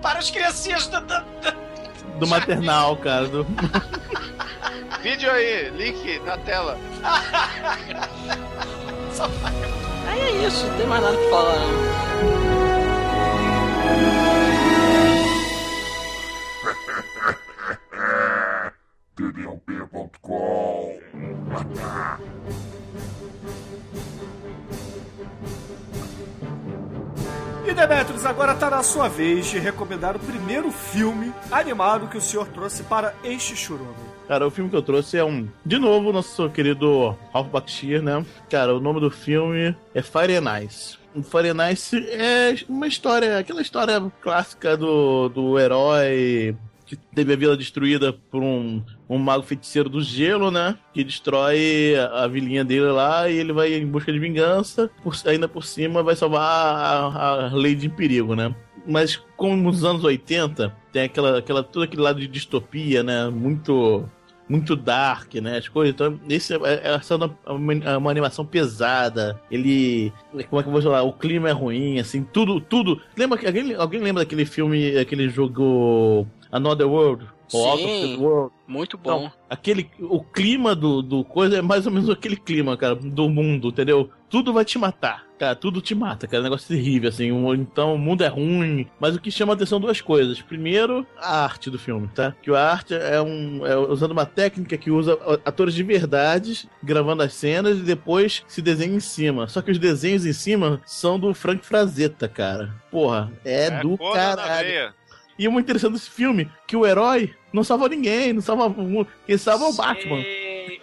para as criancinhas do, do, do- Do maternal, cara. Do... Vídeo aí, link na tela. Aí é isso, não tem mais nada pra falar, não. tdlp.com. E Demetrius, agora tá na sua vez de recomendar o primeiro filme animado que o senhor trouxe para este churume. Cara, o filme que eu trouxe é um. De novo, nosso querido Ralph Bakshir, né? Cara, o nome do filme é Fire and Ice. O Fire and Ice é uma história, aquela história clássica do, do herói que teve a vila destruída por um, um mago feiticeiro do gelo, né? Que destrói a, a vilinha dele lá e ele vai em busca de vingança. Por, ainda por cima vai salvar a, a Lady em perigo, né? Mas como nos anos 80, tem aquela, aquela, todo aquele lado de distopia, né? Muito muito dark, né? As coisas. Então, esse é, é, essa é uma, uma- uma animação pesada. Ele. Como é que eu vou falar? O clima é ruim, assim, tudo. tudo. Lembra alguém, alguém lembra daquele filme, aquele jogo Another World? Ou Out of the World? Muito bom. Então, aquele, o clima do, do coisa é mais ou menos aquele clima, cara, do mundo, entendeu? Tudo vai te matar, cara, tudo te mata, cara, é um negócio terrível, assim. Então, o mundo é ruim, mas o que chama a atenção duas coisas. Primeiro, a arte do filme, tá? Que a arte é um. É usando uma técnica que usa atores de verdade gravando as cenas e depois se desenha em cima. Só que os desenhos em cima são do Frank Frazetta, cara. Porra, é, do Conan na caralho. E o muito interessante desse filme, que o herói não salva ninguém, não salva o mundo. Quem salva é o Batman.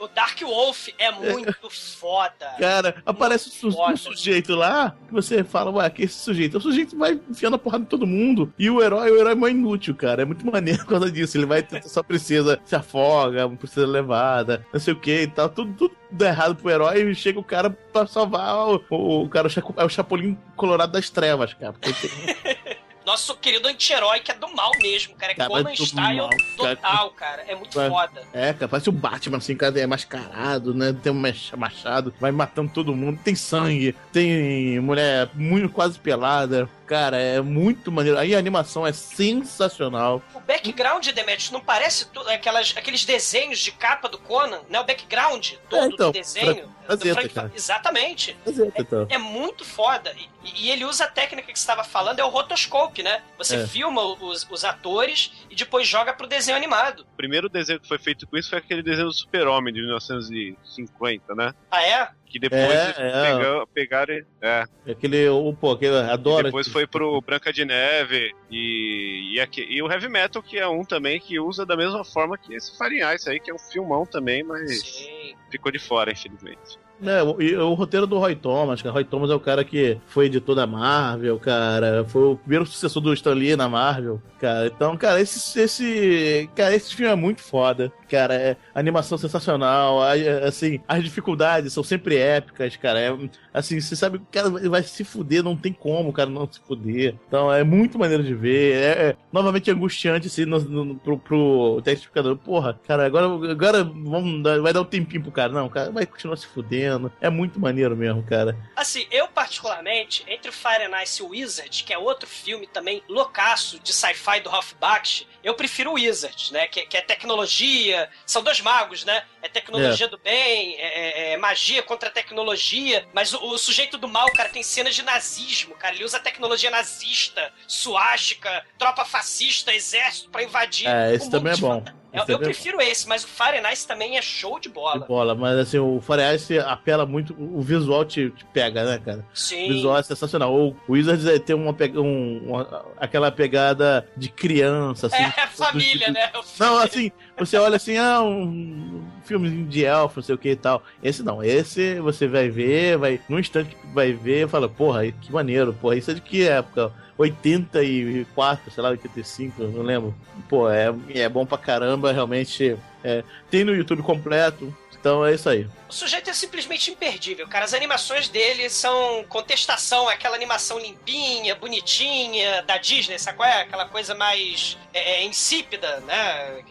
O Dark Wolf é muito foda. Cara, aparece um, foda. um sujeito lá, que você fala, ué, que é esse sujeito? O sujeito vai enfiando a porrada em todo mundo. E o herói, o herói é mais inútil, cara. É muito maneiro por causa disso. Ele vai tentar sua princesa se afoga, princesa levada, não sei o que e tal. Tudo, tudo dá errado pro herói e chega o cara pra salvar o, o, o cara, é o Chapolin Colorado das Trevas, cara. Porque tem- Nosso querido anti-herói que é do mal mesmo, cara. É Cara, Conan Style mal, cara. total, cara. É muito Vai. foda. É, cara, parece o Batman, assim, cara, é mascarado, né? Tem um mach- machado, vai matando todo mundo, tem sangue, tem mulher muito quase pelada. Cara, é muito maneiro. Aí a animação é sensacional. O background, Demetrius, não parece tu- aquelas, aqueles desenhos de capa do Conan, né? O background todo É, então, do desenho. Frank do Frank- cara. Exatamente. Mas é, então. É muito foda. E, e ele usa a técnica que você estava falando, é o rotoscope, né? Você É. filma os, os atores e depois joga pro desenho animado. O primeiro desenho que foi feito com isso foi aquele desenho do Super-Homem de 1950, né? Ah, é? Que depois É, é. pegaram. e- É. Aquele, o, pô, aquele, E adoro. depois foi pro Branca de Neve e, e, aqui- e o Heavy Metal, que é um também que usa da mesma forma que esse Farinha Ice aí, que é um filmão também, mas Sim. ficou de fora, infelizmente. É, o, o roteiro do Roy Thomas, cara. Roy Thomas é o cara que foi editor da Marvel, cara. Foi o primeiro sucessor do Stan Lee na Marvel, cara. Então, cara, esse, esse, cara, esse filme é muito foda. Cara, é animação sensacional. a- Assim, as dificuldades são sempre épicas, cara. É, assim, você sabe que o cara vai se fuder, não tem como cara não se fuder. Então, é muito maneiro de ver. É, é novamente angustiante, assim, no, no, pro, pro telespectador. Porra, cara, agora, agora vamos vai dar um tempinho pro cara. Não, cara vai continuar se fudendo. Correndo. É muito maneiro mesmo, cara. Assim, eu particularmente, entre o Fire and Ice e o Wizard, que é outro filme também loucaço de sci-fi do Ralph Bakshi, eu prefiro o Wizard, né? Que, que é tecnologia, são dois magos, né? É tecnologia É. do bem, é, é- é magia contra tecnologia, mas o, o sujeito do mal, cara, tem cenas de nazismo, cara. Ele usa tecnologia nazista, suástica, tropa fascista, exército pra invadir. É, esse também é bom. Eu, eu prefiro esse, mas o Ice também é show de De bola. bola, mas assim, o Ice apela muito, o visual te, te pega, né, cara? O Sim. visual é sensacional. O Wizards é, tem uma, um- uma- aquela pegada de criança, assim. É, família, né? O Não, assim, você olha assim, ah, um filme de elfo, não sei o que e tal. Esse não, esse você vai ver, vai, num instante vai ver, fala, porra, que maneiro, porra, isso é de que época? 84, sei lá, 85, não lembro. Pô, é, é bom pra caramba, realmente. é. tem no YouTube completo, então é isso aí. O sujeito é simplesmente imperdível, cara. As animações dele são contestação, aquela animação limpinha, bonitinha, da Disney, sabe qual é? Aquela coisa mais é, é, insípida, né?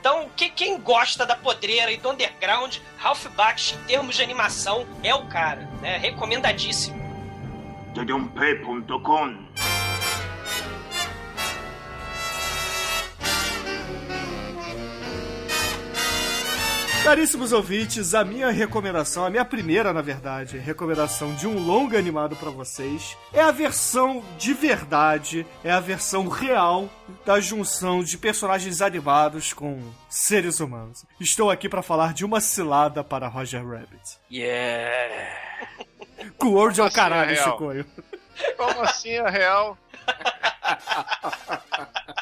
Então, que- quem gosta da podreira e do underground, Ralph Bakshi, em termos de animação, é o cara, né? Recomendadíssimo. td1p.com Caríssimos ouvintes, a minha recomendação, a minha primeira, na verdade, recomendação de um longa animado pra vocês, é a versão de verdade, é a versão real da junção de personagens animados com seres humanos. Estou aqui pra falar de uma cilada para Roger Rabbit. Yeah. Com Word ao Assim é caralho, real. Chicoio. Como assim a real?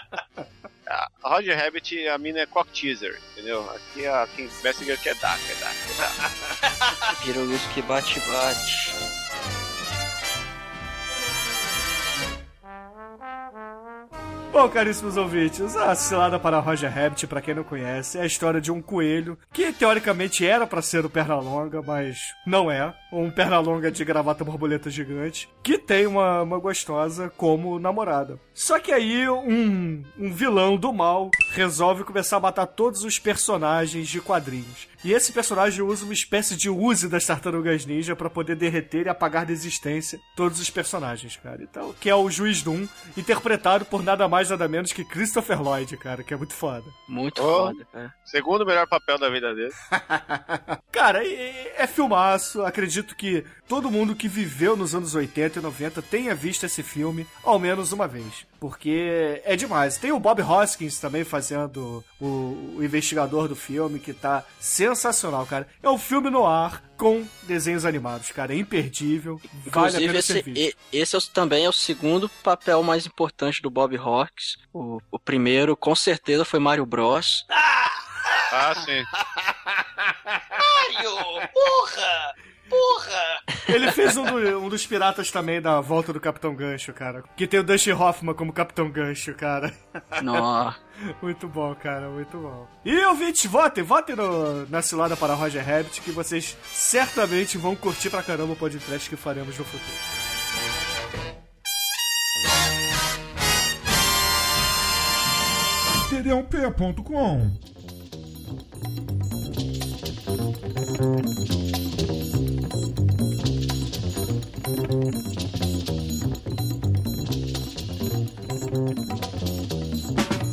A Roger Rabbit, a mina é cock teaser, entendeu? Aqui a quem Bessinger quer dar, quer dar, quer dar. Pirulito que bate, bate. Bom, caríssimos ouvintes, a cilada para Roger Rabbit, pra quem não conhece, é a história de um coelho que teoricamente era pra ser o Pernalonga, mas não é. Um Pernalonga de gravata borboleta gigante, que tem uma, uma gostosa como namorada. Só que aí um, um vilão do mal resolve começar a matar todos os personagens de quadrinhos. E esse personagem usa uma espécie de use das tartarugas ninja pra poder derreter e apagar da existência todos os personagens, cara. Então, que é o Juiz Doom, interpretado por nada mais nada menos que Christopher Lloyd, cara, que é muito foda. Muito Oh. foda, cara. Segundo melhor papel da vida dele. Cara, é, é filmaço. Acredito que todo mundo que viveu nos anos 80 e 90 tenha visto esse filme ao menos uma vez. Porque é demais. Tem o Bob Hoskins também fazendo o, o investigador do filme, que tá sensacional, cara. É um filme no ar com desenhos animados, cara. É imperdível. Vale a Inclusive, pena esse, ser visto. e- esse é também é o segundo papel mais importante do Bob Hawkes. O, o primeiro, com certeza, foi Mario Bros. Ah, sim. Mario! Porra! Porra! Ele fez um, do- um dos piratas também da volta do Capitão Gancho, cara. Que tem o Dustin Hoffman como Capitão Gancho, cara. Nó. Muito bom, cara, muito bom. E ouvintes, votem, votem no, na cilada para Roger Rabbit, que vocês certamente vão curtir pra caramba o podcast que faremos no futuro. td1p.com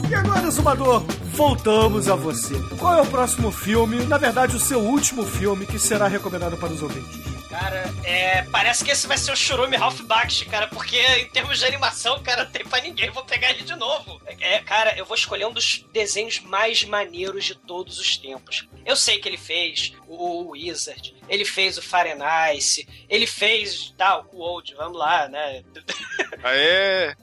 E agora, Zumador, voltamos a você. Qual é o próximo filme, na verdade, o seu último filme que será recomendado para os ouvintes? Cara, é. Parece que esse vai ser o Churume Ralph Bakshi, cara, porque em termos de animação, cara, não tem pra ninguém. Vou pegar ele de novo. É, cara, eu vou escolher um dos desenhos mais maneiros de todos os tempos. Eu sei que ele fez o Wizard, ele fez o Ice, ele fez. Tá, o Old, vamos lá, né? Aê!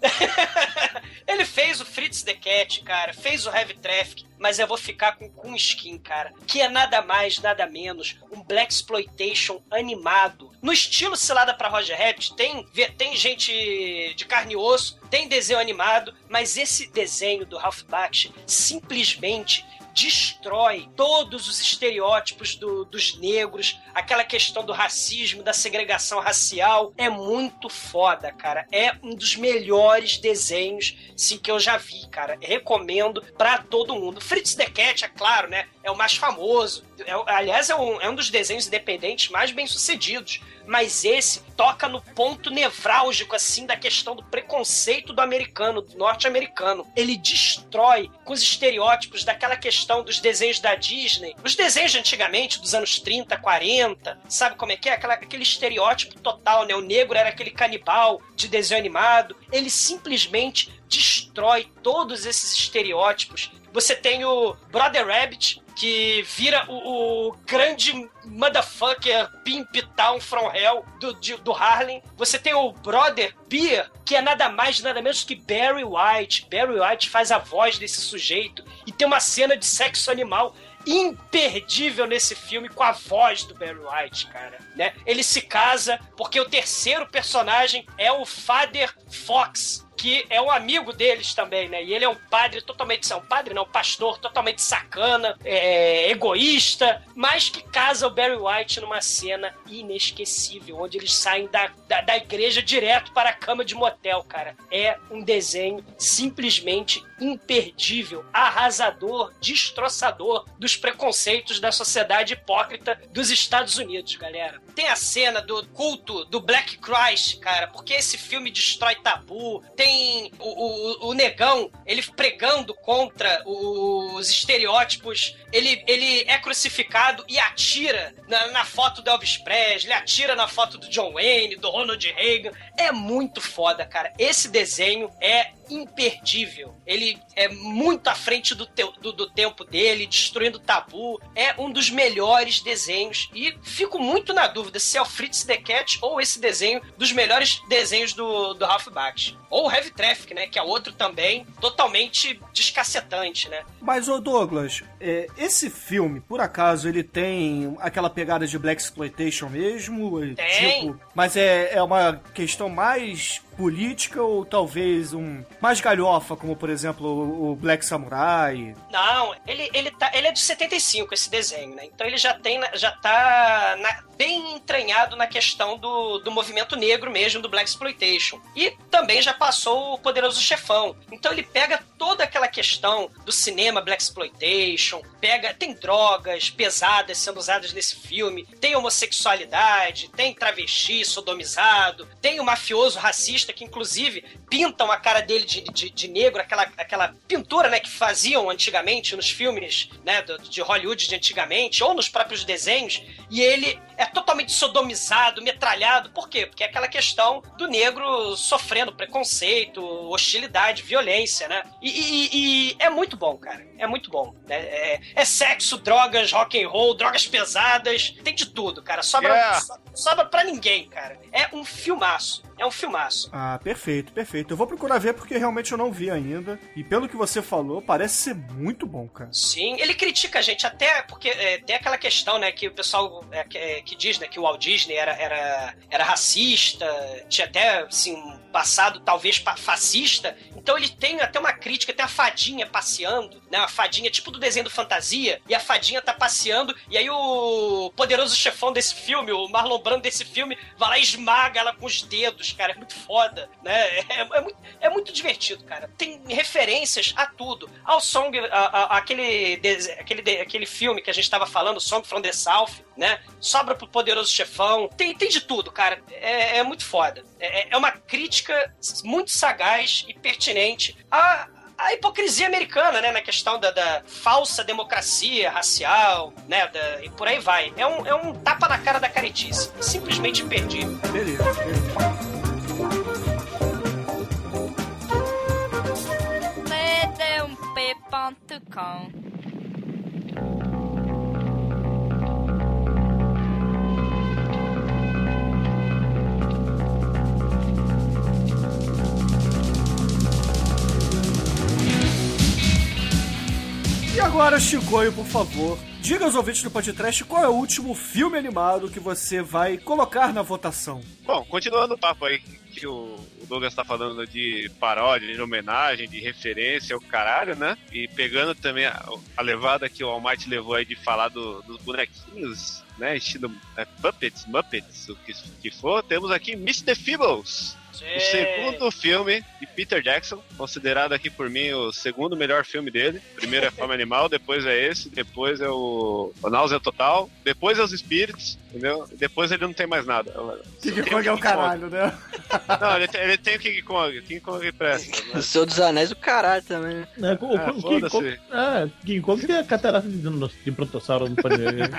Ele fez o Fritz the Cat, cara, fez o Heavy Traffic, mas eu vou ficar com com Skin, cara, que é nada mais, nada menos um Black Exploitation animado. No estilo Cilada pra Roger Rabbit, tem, tem gente de carne e osso, tem desenho animado, mas esse desenho do Ralph Bakshi simplesmente destrói todos os estereótipos do- dos negros, aquela questão do racismo, da segregação racial. É muito foda, cara. É um dos melhores desenhos sim, que eu já vi, cara. Recomendo pra todo mundo. Fritz the Cat, é claro, né? É o mais famoso. É, aliás, é um, é um dos desenhos independentes mais bem sucedidos. Mas esse toca no ponto nevrálgico, assim, da questão do preconceito do americano, do norte-americano. Ele destrói com os estereótipos daquela questão dos desenhos da Disney. Os desenhos de antigamente, dos anos 30, 40, sabe como é que é? Aquela, aquele estereótipo total, né? O negro era aquele canibal de desenho animado. Ele simplesmente destrói todos esses estereótipos. Você tem o Brother Rabbit, que vira o, o, grande motherfucker Pimp Town from Hell do, de, do Harlem. Você tem o Brother Beer, que é nada mais nada menos que Barry White. Barry White faz a voz desse sujeito e tem uma cena de sexo animal imperdível nesse filme com a voz do Barry White, cara. Né? Ele se casa porque o terceiro personagem é o Father Fox, que é um amigo deles também, né? E ele é um padre totalmente. Um padre não, um pastor totalmente sacana, é, egoísta, mas que casa o Barry White numa cena inesquecível, onde eles saem da, da, da igreja direto para a cama de motel, cara. É um desenho simplesmente imperdível, arrasador, destroçador dos preconceitos da sociedade hipócrita dos Estados Unidos, galera. Tem a cena do culto do Black Christ, cara, porque esse filme destrói tabu. Tem o, o, o negão, ele pregando contra os estereótipos. Ele, ele é crucificado e atira na, na foto do Elvis Presley, atira na foto do John Wayne, do Ronald Reagan. É muito foda, cara. Esse desenho é imperdível. Ele é muito à frente do, do, do, tempo dele, destruindo tabu. É um dos melhores desenhos. E fico muito na dúvida se é o Fritz the Cat ou esse desenho dos melhores desenhos do, do Ralph Baksh. Ou o Heavy Traffic, né? Que é outro também totalmente descacetante, né? Mas, ô Douglas, é, esse filme, por acaso, ele tem aquela pegada de Black Exploitation mesmo? Tem. Tipo, mas é, é uma questão mais política ou talvez um mais galhofa, como por exemplo o Black Samurai? Não, ele, ele, tá, ele é de 75 esse desenho, né? Então ele já tem já tá na, bem entranhado na questão do, do movimento negro mesmo, do Black Exploitation. E também já passou o Poderoso Chefão. Então ele pega toda aquela questão do cinema Black Exploitation, pega tem drogas pesadas sendo usadas nesse filme, tem homossexualidade, tem travesti sodomizado, tem o mafioso racista que inclusive pintam a cara dele de, de, de, negro, aquela, aquela pintura né, que faziam antigamente nos filmes né, de Hollywood de antigamente, ou nos próprios desenhos, e ele é totalmente sodomizado, metralhado. Por quê? Porque é aquela questão do negro sofrendo preconceito, hostilidade, violência, né? E, e, e é muito bom, cara. É muito bom. Né? É, é, sexo, drogas, rock and roll, drogas pesadas, tem de tudo, cara. Sobra, yeah. so, sobra pra ninguém, cara. É um filmaço. É um filmaço. Ah, perfeito, perfeito. Eu vou procurar ver porque realmente eu não vi ainda. E pelo que você falou, parece ser muito bom, cara. Sim, ele critica a gente até porque é, tem aquela questão, né, que o pessoal é, que, é, que, diz, né, que o Walt Disney era, era, era racista, tinha até, assim, passado talvez fascista. Então ele tem até uma crítica, tem a fadinha passeando, né, uma fadinha tipo do desenho do Fantasia, e a fadinha tá passeando, e aí o poderoso chefão desse filme, o Marlon Brando desse filme, vai lá e esmaga ela com os dedos cara. É muito foda, né? É, é, muito, é muito divertido, cara. Tem referências a tudo. Ao Song, a, a, aquele, aquele, aquele filme que a gente estava falando, Song from the South, né? Sobra pro Poderoso Chefão. Tem, tem de tudo, cara. É, é muito foda. É, é uma crítica muito sagaz e pertinente a a hipocrisia americana, né, na questão da, da falsa democracia racial, né, da, e por aí vai. É um, é um tapa na cara da caretice. Simplesmente imperdível. Beleza, beleza. Agora, Chicoio, por favor, diga aos ouvintes do podcast qual é o último filme animado que você vai colocar na votação. Bom, continuando o papo aí que o Douglas tá falando de paródia, de homenagem, de referência, o caralho, né? E pegando também a, a levada que o Almighty levou aí de falar do, dos bonequinhos, né? Estilo é, Puppets, Muppets, o que, que for, temos aqui Mr. Feebles. O segundo filme de Peter Jackson, considerado aqui por mim o segundo melhor filme dele. Primeiro é Fome Animal, depois é esse, depois é o, o Náusea Total, depois é os Espíritos, entendeu? Depois ele não tem mais nada. King Kong é o caralho, né? Não, ele tem, ele tem o King Kong. King Kong presta. O Senhor dos Anéis, o caralho também. É, o, Ah, o King. Kong, ah, King Kong tem a catarata de, de prontossauro, pode ver.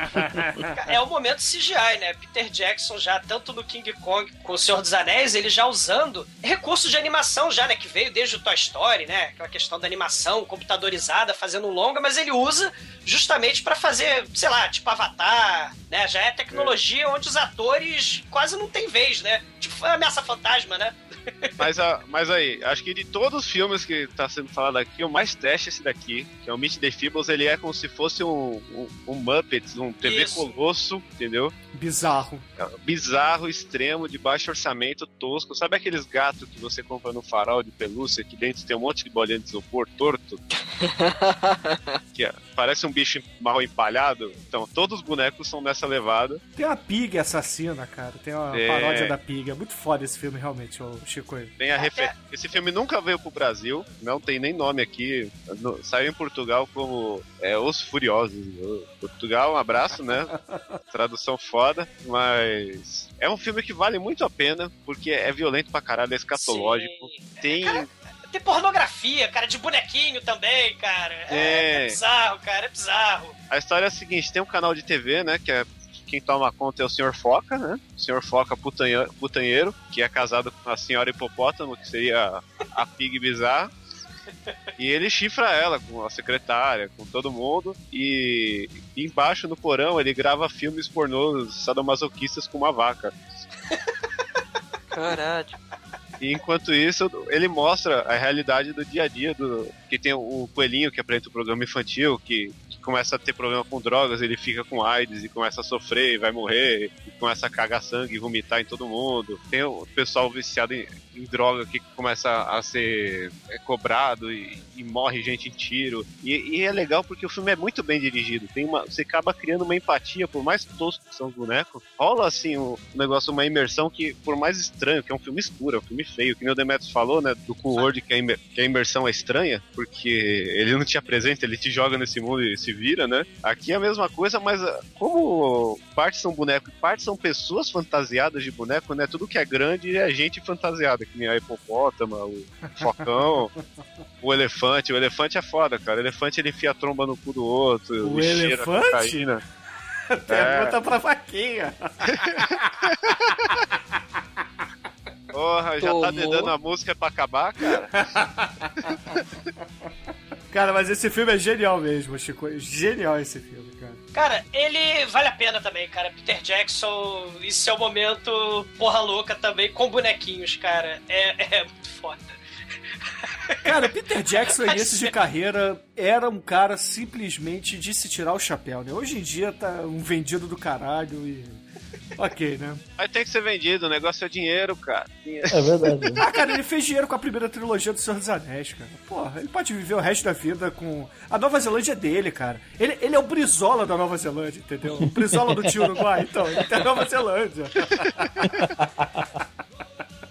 É o momento CGI, né? Peter Jackson já, tanto no King Kong com o Senhor dos Anéis, ele já usando recursos de animação já, né? Que veio desde o Toy Story, né? Aquela questão da animação computadorizada, fazendo longa, mas ele usa justamente pra fazer, sei lá, tipo Avatar, né? Já é tecnologia onde os atores quase não têm vez, né? Tipo Ameaça Fantasma, né? Mas, a- mas aí, acho que de todos os filmes que tá sendo falado aqui, o mais teste é esse daqui, que é o Meet the Feebles, ele é como se fosse um, um, um Muppets, um TV Isso. Colosso, entendeu? Bizarro. É Bizarro, extremo, de baixo orçamento, tosco. Sabe aqueles gatos que você compra no farol de pelúcia, que dentro tem um monte de bolinha de isopor torto? que é- parece um bicho mal empalhado? Então, todos os bonecos são nessa levada. Tem a Pig assassina, cara. Tem uma É. paródia da Pig. É muito foda esse filme, realmente, ô Chico. Tem a refer... Esse filme nunca veio pro Brasil, não tem nem nome aqui. Saiu em Portugal como é, Os Furiosos. Portugal, um abraço, né? Tradução foda, mas é um filme que vale muito a pena, porque é violento pra caralho, é escatológico. Sim. Tem. Cara, tem pornografia, cara, de bonequinho também, cara. É, É. é bizarro, cara, é bizarro. A história é a seguinte: tem um canal de TV, né? Que é. Quem toma conta é o Sr. Foca, né? O Sr. Foca putanha- putanheiro, que é casado com a senhora hipopótamo, que seria a pig bizarra. E ele chifra ela com a secretária, com todo mundo. E embaixo no porão ele grava filmes pornôs sadomasoquistas com uma vaca. Caralho. E enquanto isso, ele mostra a realidade do dia a dia do. Que tem o coelhinho que apresenta o programa infantil, que, que começa a ter problema com drogas, ele fica com AIDS e começa a sofrer e vai morrer, e começa a cagar sangue e vomitar em todo mundo. Tem o pessoal viciado em, em droga que começa a ser é, cobrado e, e morre gente em tiro. E, e é legal porque o filme é muito bem dirigido. Tem uma, você acaba criando uma empatia, por mais tosco que são os bonecos, rola assim um negócio, uma imersão que, por mais estranho, que é um filme escuro, é um filme feio, que nem o Demetrius falou, né? Do Cool World, que a imersão é estranha, porque ele não te apresenta, ele te joga nesse mundo e se vira, né? Aqui é a mesma coisa, mas ah, como partes são bonecos e partes são pessoas fantasiadas de boneco, né? Tudo que é grande é gente fantasiada, que nem a hipopótama, o focão, o elefante. O elefante é foda, cara. O elefante ele enfia a tromba no cu do outro, O elefante? cocaína. Pergunta pra vaquinha. Porra, já tá Tomou. dedando a música pra acabar, cara? Cara, mas esse filme é genial mesmo, Chico. Genial esse filme, cara. Cara, ele vale a pena também, cara. Peter Jackson, isso é o momento porra louca também, com bonequinhos, cara. É, é muito foda. Cara, Peter Jackson, início de carreira, era um cara simplesmente de se tirar o chapéu, né? Hoje em dia tá um vendido do caralho e. Ok, né? Aí tem que ser vendido, o negócio é dinheiro, cara. Dinheiro. É verdade. Ah, cara, ele fez dinheiro com a primeira trilogia do Senhor dos Anéis, cara. Porra, ele pode viver o resto da vida com. A Nova Zelândia é dele, cara. Ele, ele é o Brizola da Nova Zelândia, entendeu? O Brizola do tio Uruguai, então, ele tem a Nova Zelândia.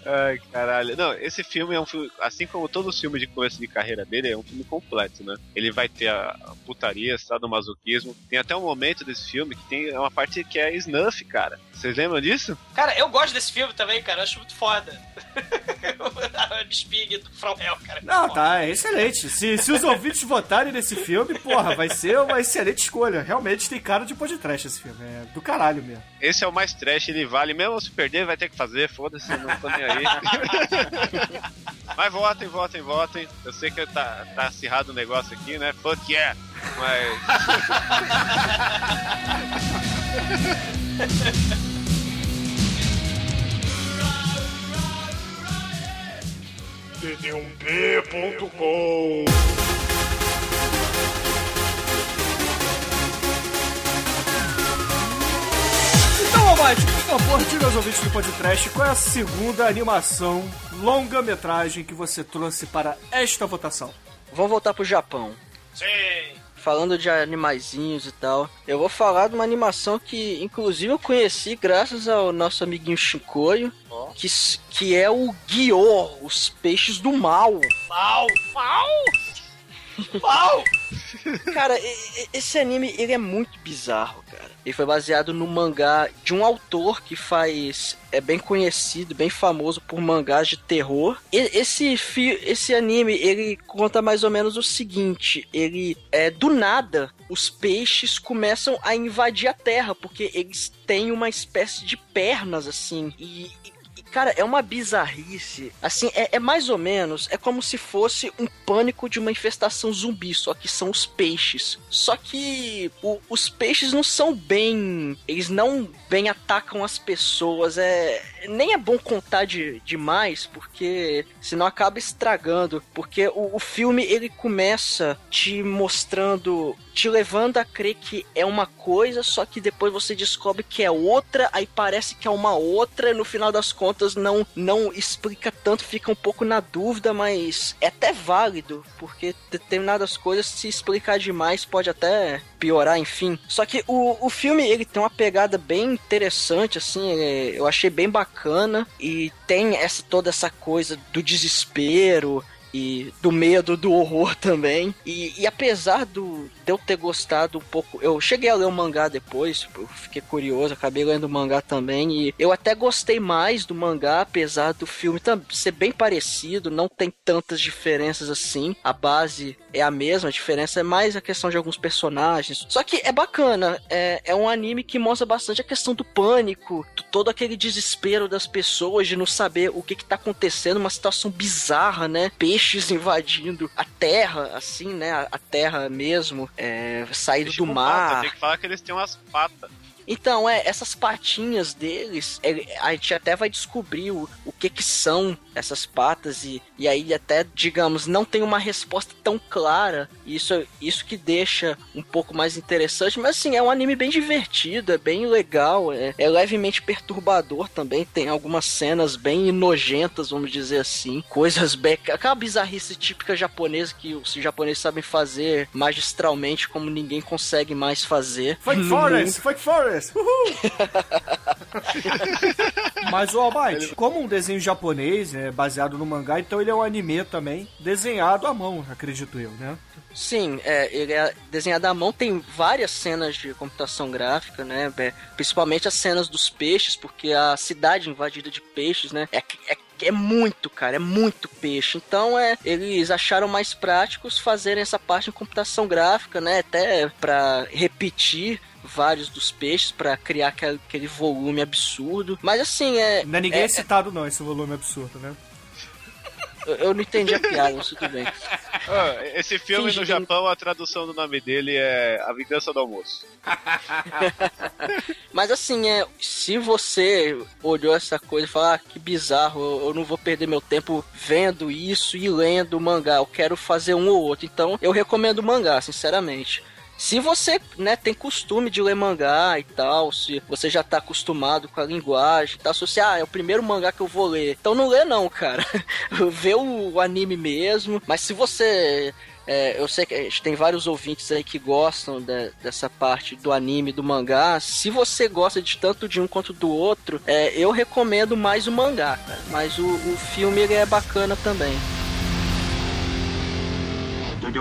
Ai, caralho. Não, esse filme é um filme, assim como todos os filmes de começo de carreira dele, é um filme completo, né? Ele vai ter a, putaria, sadomasoquismo. Tem até um momento desse filme que tem uma parte que é snuff, cara. Vocês lembram disso? Cara, eu gosto desse filme também, cara. Eu acho muito foda. Spig do From Hell, cara. Não, tá, é excelente. Se, se os ouvintes votarem nesse filme, porra, vai ser uma excelente escolha. Realmente tem cara de podcast esse filme. É do caralho mesmo. Esse é o mais trash, ele vale. Mesmo se perder, vai ter que fazer, foda-se, não tô nem aí. Mas votem, votem, votem. Eu sei que tá, tá acirrado o negócio aqui, né? Fuck yeah! Mas. td1p.com Almighty, por favor, diga aos ouvintes do podcast qual é a segunda animação longa-metragem que você trouxe para esta votação. Vamos voltar pro Japão. Sim. falando de animaizinhos e tal, eu vou falar de uma animação que, inclusive, eu conheci graças ao nosso amiguinho Shinkoio, que, s- que é o Guiô, os peixes do mal. Mal, mal! Mal! Cara, esse anime, ele é muito bizarro. Ele foi baseado no mangá de um autor que faz... É bem conhecido, bem famoso por mangás de terror. E- Esse, fi, esse anime, ele conta mais ou menos o seguinte. Ele, é, do nada, os peixes começam a invadir a Terra, porque eles têm uma espécie de pernas, assim. E, Cara, é uma bizarrice. Assim, é, é mais ou menos. É como se fosse um pânico de uma infestação zumbi, só que são os peixes. Só que o- os peixes não são bem. Eles não bem atacam as pessoas. É. Nem é bom contar de, demais, porque senão acaba estragando. Porque o, o filme ele começa te mostrando. Te levando a crer que é uma coisa, só que depois você descobre que é outra, aí parece que é uma outra, no final das contas não, não explica tanto, fica um pouco na dúvida, mas é até válido, porque determinadas coisas, se explicar demais, pode até piorar, enfim. Só que o, o filme, ele tem uma pegada bem interessante, assim, é- eu achei bem bacana, e tem essa toda essa coisa do desespero, e do medo, do horror também. E, e apesar do, de eu ter gostado um pouco, eu cheguei a ler o mangá depois, eu fiquei curioso, acabei lendo o mangá também. E eu até gostei mais do mangá, apesar do filme ser bem parecido, não tem tantas diferenças assim. A base é a mesma, a diferença é mais a questão de alguns personagens. Só que é bacana, é, é um anime que mostra bastante a questão do pânico, do- todo aquele desespero das pessoas de não saber o que, que tá acontecendo, uma situação bizarra, né? Peixes invadindo a terra, assim, né? A, terra mesmo, é, Peixe do mar. pata, Tem que falar que eles têm umas patas. Então, é, essas patinhas deles, é, a gente até vai descobrir o, o que que são essas patas e, e aí até, digamos, não tem uma resposta tão clara. Isso, isso que deixa um pouco mais interessante, mas assim, é um anime bem divertido, é bem legal, é, é levemente perturbador também, tem algumas cenas bem nojentas, vamos dizer assim, coisas bem... aquela bizarrice típica japonesa que os japoneses sabem fazer magistralmente como ninguém consegue mais fazer. Fake Forest, Fake Forest, Mas o Almighty, como um desenho japonês, é baseado no mangá, então ele é um anime também, desenhado à mão, acredito eu, né? Sim, é, ele é desenhado à mão, tem várias cenas de computação gráfica, né? é, principalmente as cenas dos peixes, porque a cidade invadida de peixes, né? É, é, é muito, cara, é muito peixe. Então, é, eles acharam mais práticos fazerem essa parte em computação gráfica, né? Até pra repetir vários dos peixes pra criar aquele, aquele volume absurdo. Mas assim, é. Não é ninguém é- excitado não, esse volume absurdo, né? eu, eu não entendi a piada, mas tudo bem. Ah, esse filme Finge no que- Japão, a tradução do nome dele é A Vingança do Almoço. Mas assim, é, se você olhou essa coisa e falou, ah, que bizarro, eu, eu não vou perder meu tempo vendo isso e lendo o mangá, eu quero fazer um ou outro. Então, eu recomendo o mangá, sinceramente. Se você, né, tem costume de ler mangá e tal, se você já tá acostumado com a linguagem e tal, se você, ah, é o primeiro mangá que eu vou ler, então não lê não, cara. Vê o anime mesmo, mas se você é, eu sei que a gente tem vários ouvintes aí que gostam de- dessa parte do anime, do mangá. Se você gosta de tanto de um quanto do outro, é, eu recomendo mais o mangá. Mas o, o filme é bacana também. Por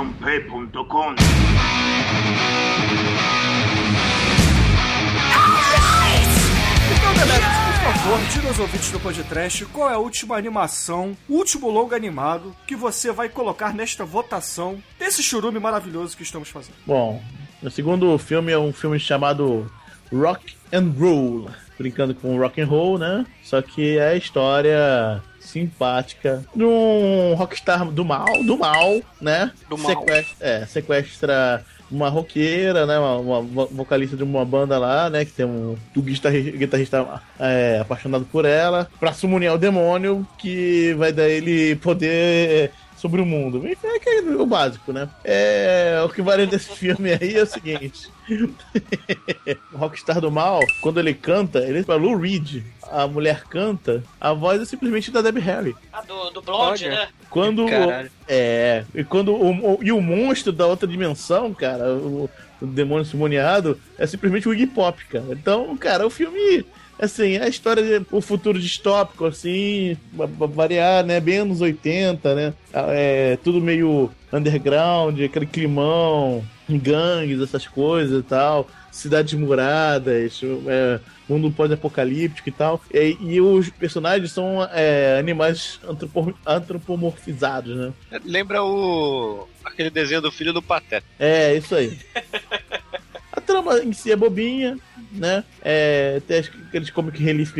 favor, tira os ouvintes do podcast qual é a última animação, o último longo animado que você vai colocar nesta votação desse churume maravilhoso que estamos fazendo. Bom, o segundo filme é um filme chamado Rock and Roll, brincando com rock and roll, né? Só que é a história simpática de um rockstar do mal, do mal, né? Do mal. Sequestra, é, sequestra uma roqueira, né? Uma, uma vo- vocalista de uma banda lá, né? Que tem um, guitarrista, guitarrista é, apaixonado por ela, pra summonear o demônio que vai dar ele poder sobre o mundo. Enfim, é aquele- o básico, né? É, o que vale desse filme aí é o seguinte. o Rockstar do Mal, quando ele canta, ele pra Lou Reed, a mulher canta, a voz é simplesmente da Debbie Harry. Ah, do, do Blonde, Olha. né? Quando Caralho. é, e quando o, o- e o monstro da outra dimensão, cara, o, o demônio simoniado é simplesmente o Iggy Pop, cara. Então, cara, o filme assim, é a história de o futuro distópico assim, va- va- variar, né, bem anos 80, né? É tudo meio underground, aquele climão, gangues, essas coisas e tal. Cidades muradas, é, mundo pós-apocalíptico e tal. E, e os personagens são é, animais antropo- antropomorfizados, né? Lembra o. aquele desenho do filho do Pateta. É, isso aí. A trama em si é bobinha, né? É, tem aqueles comic relief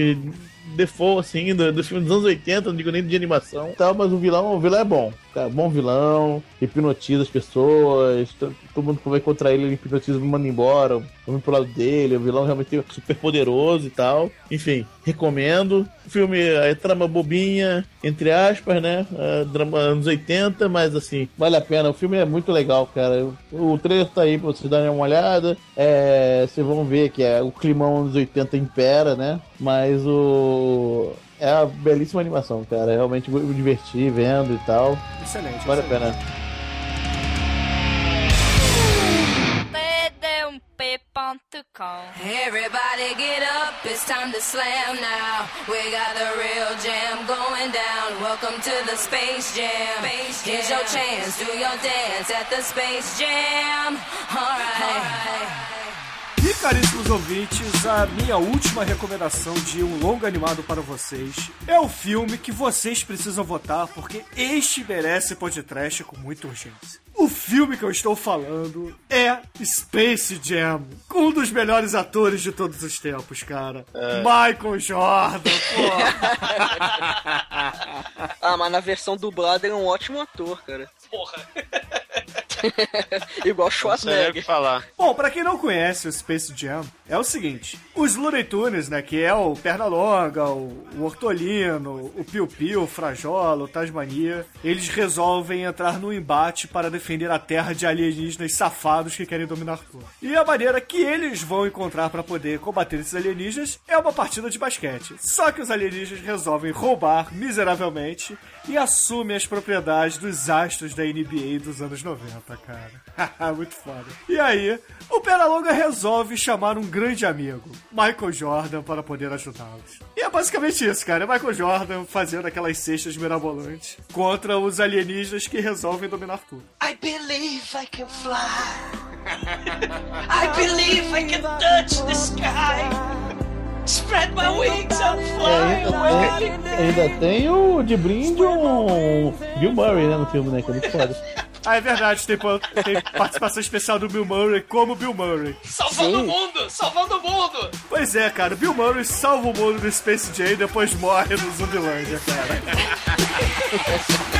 default, assim, do, do filme dos anos 80, não digo nem de animação tal, mas o vilão, o vilão é bom. Bom vilão, hipnotiza as pessoas, todo mundo que vai contra ele, ele hipnotiza, manda embora, vamos pro lado dele, o vilão realmente é super poderoso e tal. Enfim, recomendo. O filme é trama bobinha, entre aspas, né? É, drama anos 80, mas assim, vale a pena. O filme é muito legal, cara. O trailer tá aí pra vocês darem uma olhada. É, vocês vão ver que é, o climão anos 80 impera, né? Mas o. É uma belíssima animação, cara. Realmente me diverti vendo e tal. Excelente. Vale a pena. td1p.com. Everybody get up, it's time to slam now. We got the real jam going down. Welcome to the Space Jam. Here's your chance, do your dance at the Space Jam. Alright. E caríssimos ouvintes, a minha última recomendação de um longo animado para vocês é o filme que vocês precisam votar, porque este merece podcast com muita urgência. O filme que eu estou falando é Space Jam, com um dos melhores atores de todos os tempos, cara. Michael Jordan, pô. Ah, mas na versão dublada ele é um ótimo ator, cara. Porra. Igual Schwarzenegger. falar. Bom, pra quem não conhece o Space Jam, é o seguinte: os Looney Tunes, né, que é o Pernalonga, o, o Hortolino, o Piu Piu, o Frajola, o Tasmania, eles resolvem entrar no embate para defender a Terra de alienígenas safados que querem dominar tudo. E a maneira que eles vão encontrar para poder combater esses alienígenas é uma partida de basquete. Só que os alienígenas resolvem roubar miseravelmente e assumem as propriedades dos astros da NBA dos anos 90, cara. Muito foda. E aí, o Pernalonga resolve chamar um grande amigo, Michael Jordan, para poder ajudá-los. E é basicamente isso, cara. É Michael Jordan fazendo aquelas cestas mirabolantes contra os alienígenas que resolvem dominar tudo. I believe I can fly. I believe I can touch the sky. Spread my wings and É, fly ainda, away. tem, ainda tem o de brinde um Bill Murray, né, no filme, né? Que é muito foda. Ah, é verdade, tem, tem participação especial do Bill Murray como Bill Murray. Salvando Sim. o mundo, salvando o mundo. Pois é, cara, Bill Murray salva o mundo do Space Jam e depois morre no Zumbilândia, cara.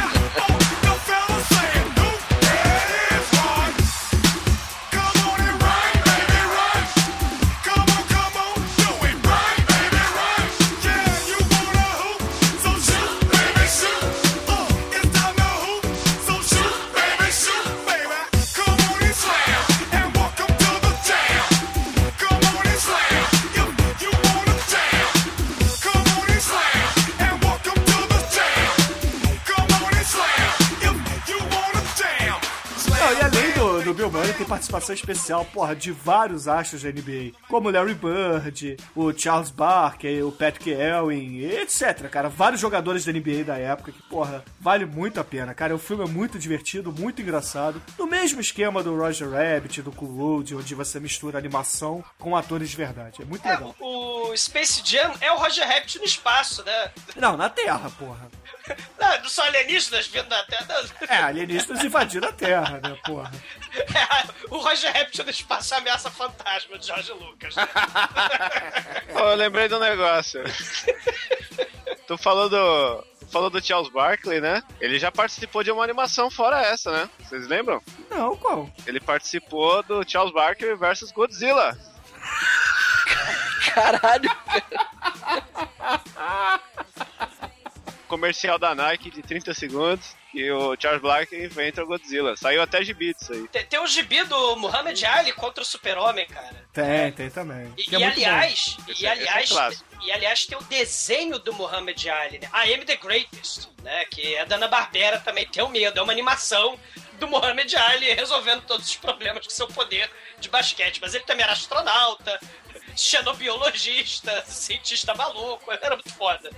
participação especial, porra, de vários astros da NBA, como o Larry Bird, o Charles Barker, o Patrick Ewing, etc, cara. Vários jogadores da NBA da época que, porra, vale muito a pena, cara. O filme é muito divertido, muito engraçado. No mesmo esquema do Roger Rabbit, do Cool World, onde você mistura animação com atores de verdade. É muito É, legal. o Space Jam é o Roger Rabbit no espaço, né? Não, na Terra, porra. Não, não são alienígenas vindo da Terra. não. É, alienígenas invadiram a Terra, né, porra. É, o Roger Rabbit no espaço ameaça fantasma de George Lucas. Pô, eu lembrei de um negócio. tu falou do. Falou do Charles Barkley, né? Ele já participou de uma animação fora essa, né? Vocês lembram? Não, qual? Ele participou do Charles Barkley versus Godzilla. Caralho. Comercial da Nike de 30 segundos. que o Charles Black inventa o Godzilla. Saiu até gibi disso aí. Tem, tem o gibi do Muhammad Ali contra o Super-Homem, cara. Tem, tem também. E, é e muito aliás, Esse e é- é aliás, clássico. e aliás tem o desenho do Muhammad Ali, né? I Am the Greatest, né? Que é da Ana Barbera também tem o medo, é uma animação do Muhammad Ali resolvendo todos os problemas com seu poder de basquete, mas ele também era astronauta, xenobiologista, cientista maluco, era muito foda.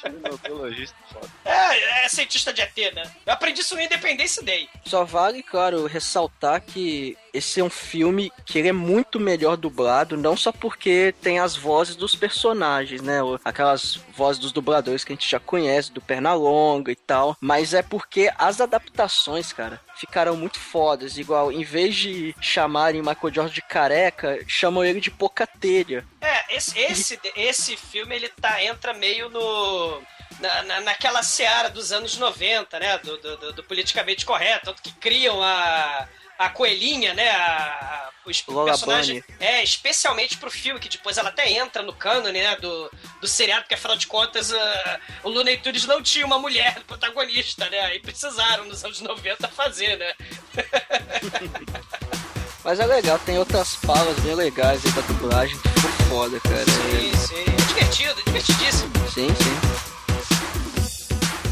Xenobiologista foda. É, é cientista de ET, né? Eu aprendi isso no Independence Day. Só vale, claro, ressaltar que esse é um filme que ele é muito melhor dublado, não só porque tem as vozes dos personagens, né? Aquelas vozes dos dubladores que a gente já conhece, do Pernalonga e tal, mas é porque as adaptações, cara, ficaram muito fodas. Igual, em vez de chamarem Michael Jordan de careca, chamam ele de pouca telha. É, esse, esse, esse filme ele tá, entra meio no. Na, na- naquela seara dos anos 90, né? Do, do, do- do politicamente correto, tanto que criam a. A coelhinha, né? A, a, os Lola personagens. Bunny. É, especialmente pro filme, que depois ela até entra no cânone, né? Do, do seriado, porque afinal de contas ah, o Looney Tunes não tinha uma mulher protagonista, né? E precisaram nos anos 90 fazer, né? Mas é legal, tem outras falas bem legais aí da dublagem, que ficou foda, cara. Sim, sim. É divertido, é divertidíssimo. Sim, sim.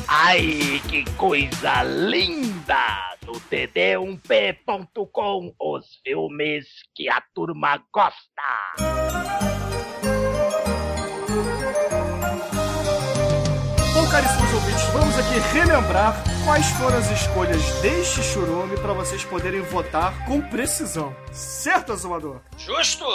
Ai, que coisa linda! No td1p.com, os filmes que a turma gosta. Bom, caríssimos ouvintes, vamos aqui relembrar quais foram as escolhas deste churume para vocês poderem votar com precisão. Certo, Azumador? Justo!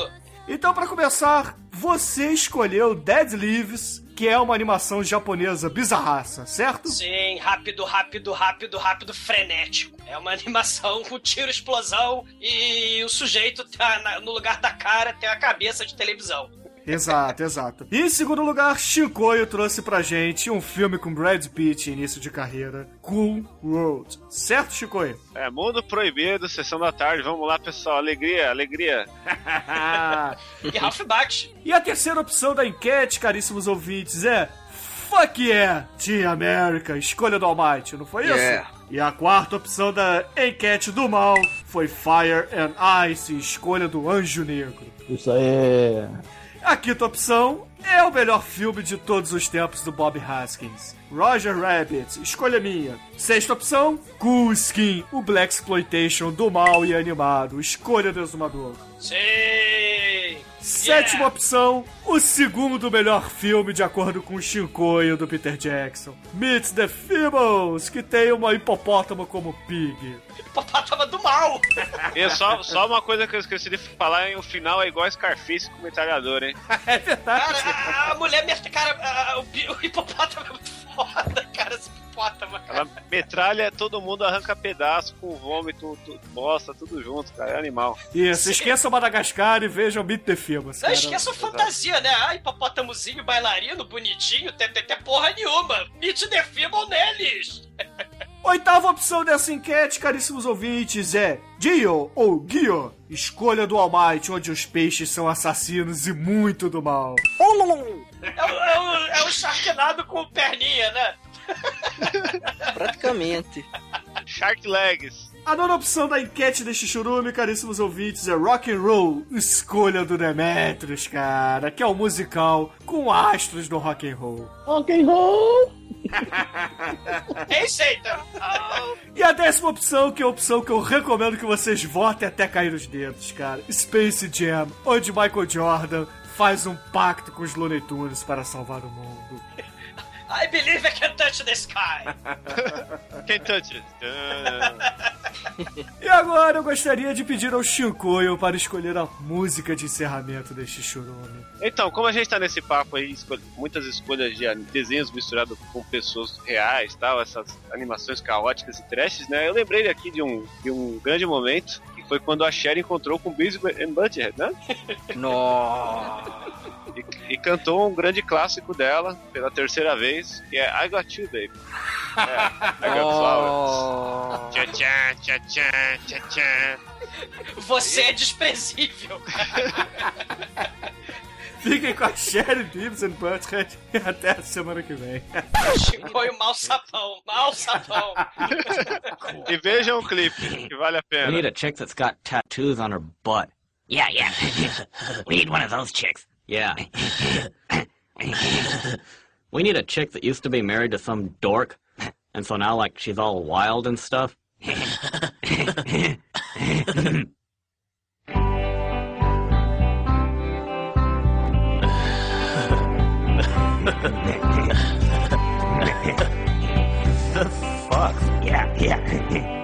Então, para começar, você escolheu Dead Leaves, que é uma animação japonesa bizarraça, certo? Sim, rápido, rápido, rápido, rápido, frenético. É uma animação com tiro, explosão e o sujeito tá na- no lugar da cara tem a cabeça de televisão. Exato, exato. E em segundo lugar, Chicoio trouxe pra gente um filme com Brad Pitt, início de carreira, Cool World. Certo, Chicoio? É, Mundo Proibido, Sessão da Tarde. Vamos lá, pessoal. Alegria, alegria. E Ralph Bakshi. e a terceira opção da enquete, caríssimos ouvintes, é Fuck yeah, Team America, escolha do Almighty, não foi isso? Yeah. E a quarta opção da enquete do mal foi Fire and Ice, escolha do Anjo Negro. Isso aí. A quinta opção é o melhor filme de todos os tempos do Bob Haskins. Roger Rabbit, escolha minha. Sexta opção, Cool Skin, o Black Exploitation do mal e animado, escolha do exumador. Sim! Sétima Yeah. opção, o segundo melhor filme de acordo com o Shinkoio do Peter Jackson. Meet the Feebles, que tem uma hipopótamo como pig. Hipopótamo do mal! E só, só uma coisa que eu esqueci de falar, hein? O final é igual a Scarface com metralhadora, hein? É verdade. Cara, a, a mulher, me- cara, a- a- o, o hipopótamo é muito foda, cara, esse hipopótamo. Ela metralha, todo mundo arranca pedaço com vômito, tu- bosta, tudo junto, cara. É animal. Isso, esqueçam Madagascar e vejam Meet the Feebles. Não cara. esqueça a fantasia, né? Ah, hipopótamozinho, bailarino, bonitinho, tem, tem, tem porra nenhuma. Meet the Feeble neles! Oitava opção dessa enquete, caríssimos ouvintes, é Gio ou Gio, escolha do Almighty, onde os peixes são assassinos e muito do mal. É o, é o, é o Sharknado com perninha, né? Praticamente. Shark Legs. A nona opção da enquete deste churume, caríssimos ouvintes, é Rock and Roll, escolha do Demetrius, cara, que é o musical com astros do rock and roll. Rock and roll. Então. E a décima opção, que é a opção que eu recomendo que vocês votem até cair os dedos, cara, Space Jam, onde Michael Jordan faz um pacto com os Looney Tunes para salvar o mundo. I believe I can touch the sky. Quem touch it? E agora eu gostaria de pedir ao Shinkoio para escolher a música de encerramento deste churume. Então, como a gente tá nesse papo aí, escolha- muitas escolhas de desenhos misturados com pessoas reais tal, essas animações caóticas e trashes, né? Eu lembrei aqui de um, de um grande momento, foi quando a Cher encontrou com Beavis and Butthead, né? Nossa. E, e cantou um grande clássico dela pela terceira vez, que é I Got You, Baby. É, I Got Flowers. Oh. Tchá, tchá, tchá, tchá, tchá, tchá. Você é desprezível. Fiquem com a Sherry Beavis and Butthead até a semana que vem. Foi o mau sapão, mau sapão. E vejam o clipe, que vale a We need a chick that's got tattoos on her butt. Yeah, yeah. we need one of those chicks. Yeah. we need a chick that used to be married to some dork, and so now, like, she's all wild and stuff. Fuck. Yeah, yeah,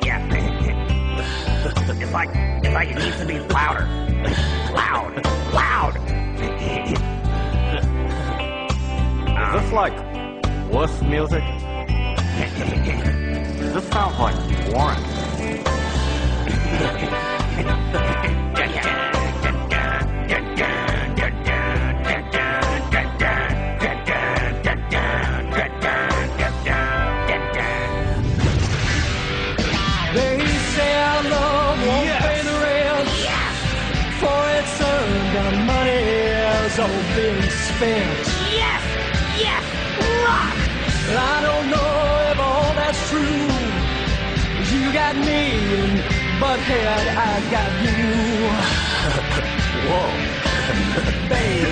yeah. it's like, it's like it needs to be louder. Loud, loud. Is this like wuss music? this sounds like Warren. Butthead, I got you. Whoa. babe.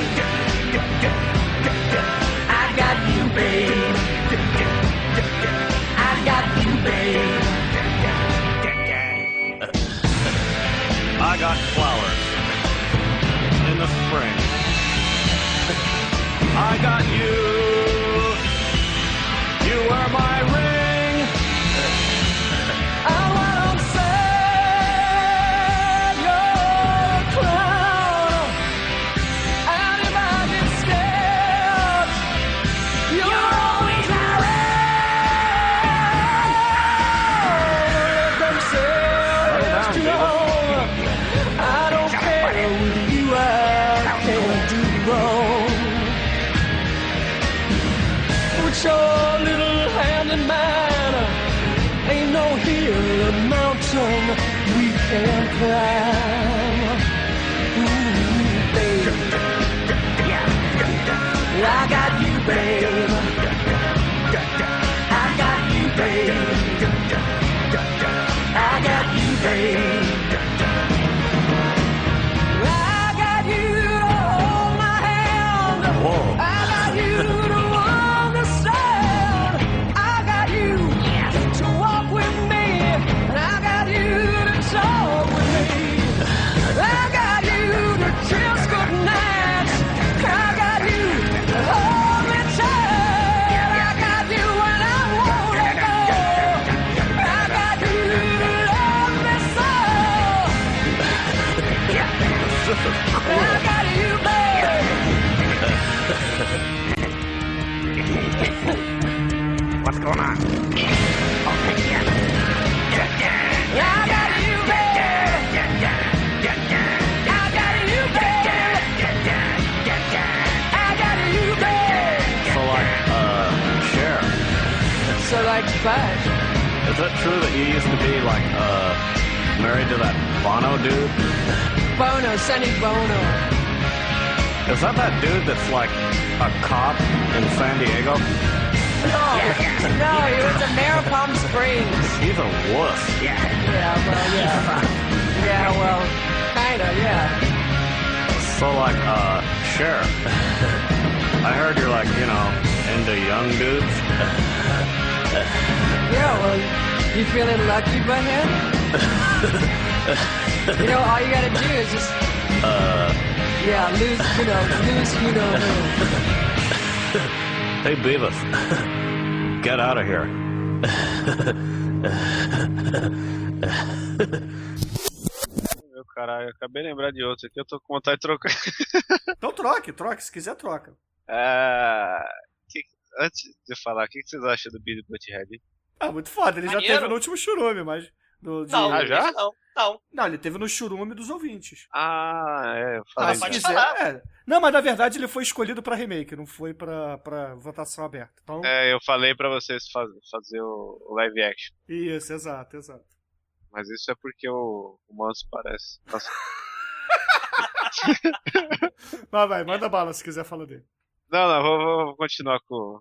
I got you, babe. I got you, babe. I got flowers in the spring. I got you. You wear my Is it true that you used to be, like, uh, married to that Bono dude? Bono, Sonny Bono. Is that that dude that's, like, a cop in San Diego? No, no, he was a mayor of Palm Springs. He's a wuss. Yeah, yeah well, yeah. Yeah, well, kinda, yeah. So, like, uh, Cher, I heard you're, like, you know, into young dudes. Yeah, well, you feeling lucky, butthead? you know, all you gotta do is just, Uh, yeah, lose, you know, lose, you know hey, Beavis, get out of here. Meu caralho, acabei de lembrar de outro aqui, eu tô com vontade de trocar. Então troque, troque, se quiser troca. Ah, que- antes de eu falar, o que vocês acham do Billy Butthead? Ah, muito foda, ele já Maneiro. teve no último churume, mas. do- de- Não, Ah, já? Não, não. Não, ele teve no churume dos ouvintes. Ah, é, eu Ah, falei. pode quiser. falar. é. Não, mas na verdade ele foi escolhido pra remake, não foi pra, pra votação aberta. Então, É, eu falei pra vocês faz, fazer o, live action. isso, exato, exato. Mas isso é porque o, o Manso parece. Nossa. Vai, vai, manda bala se quiser falar dele. Não, não, vou, vou- continuar com,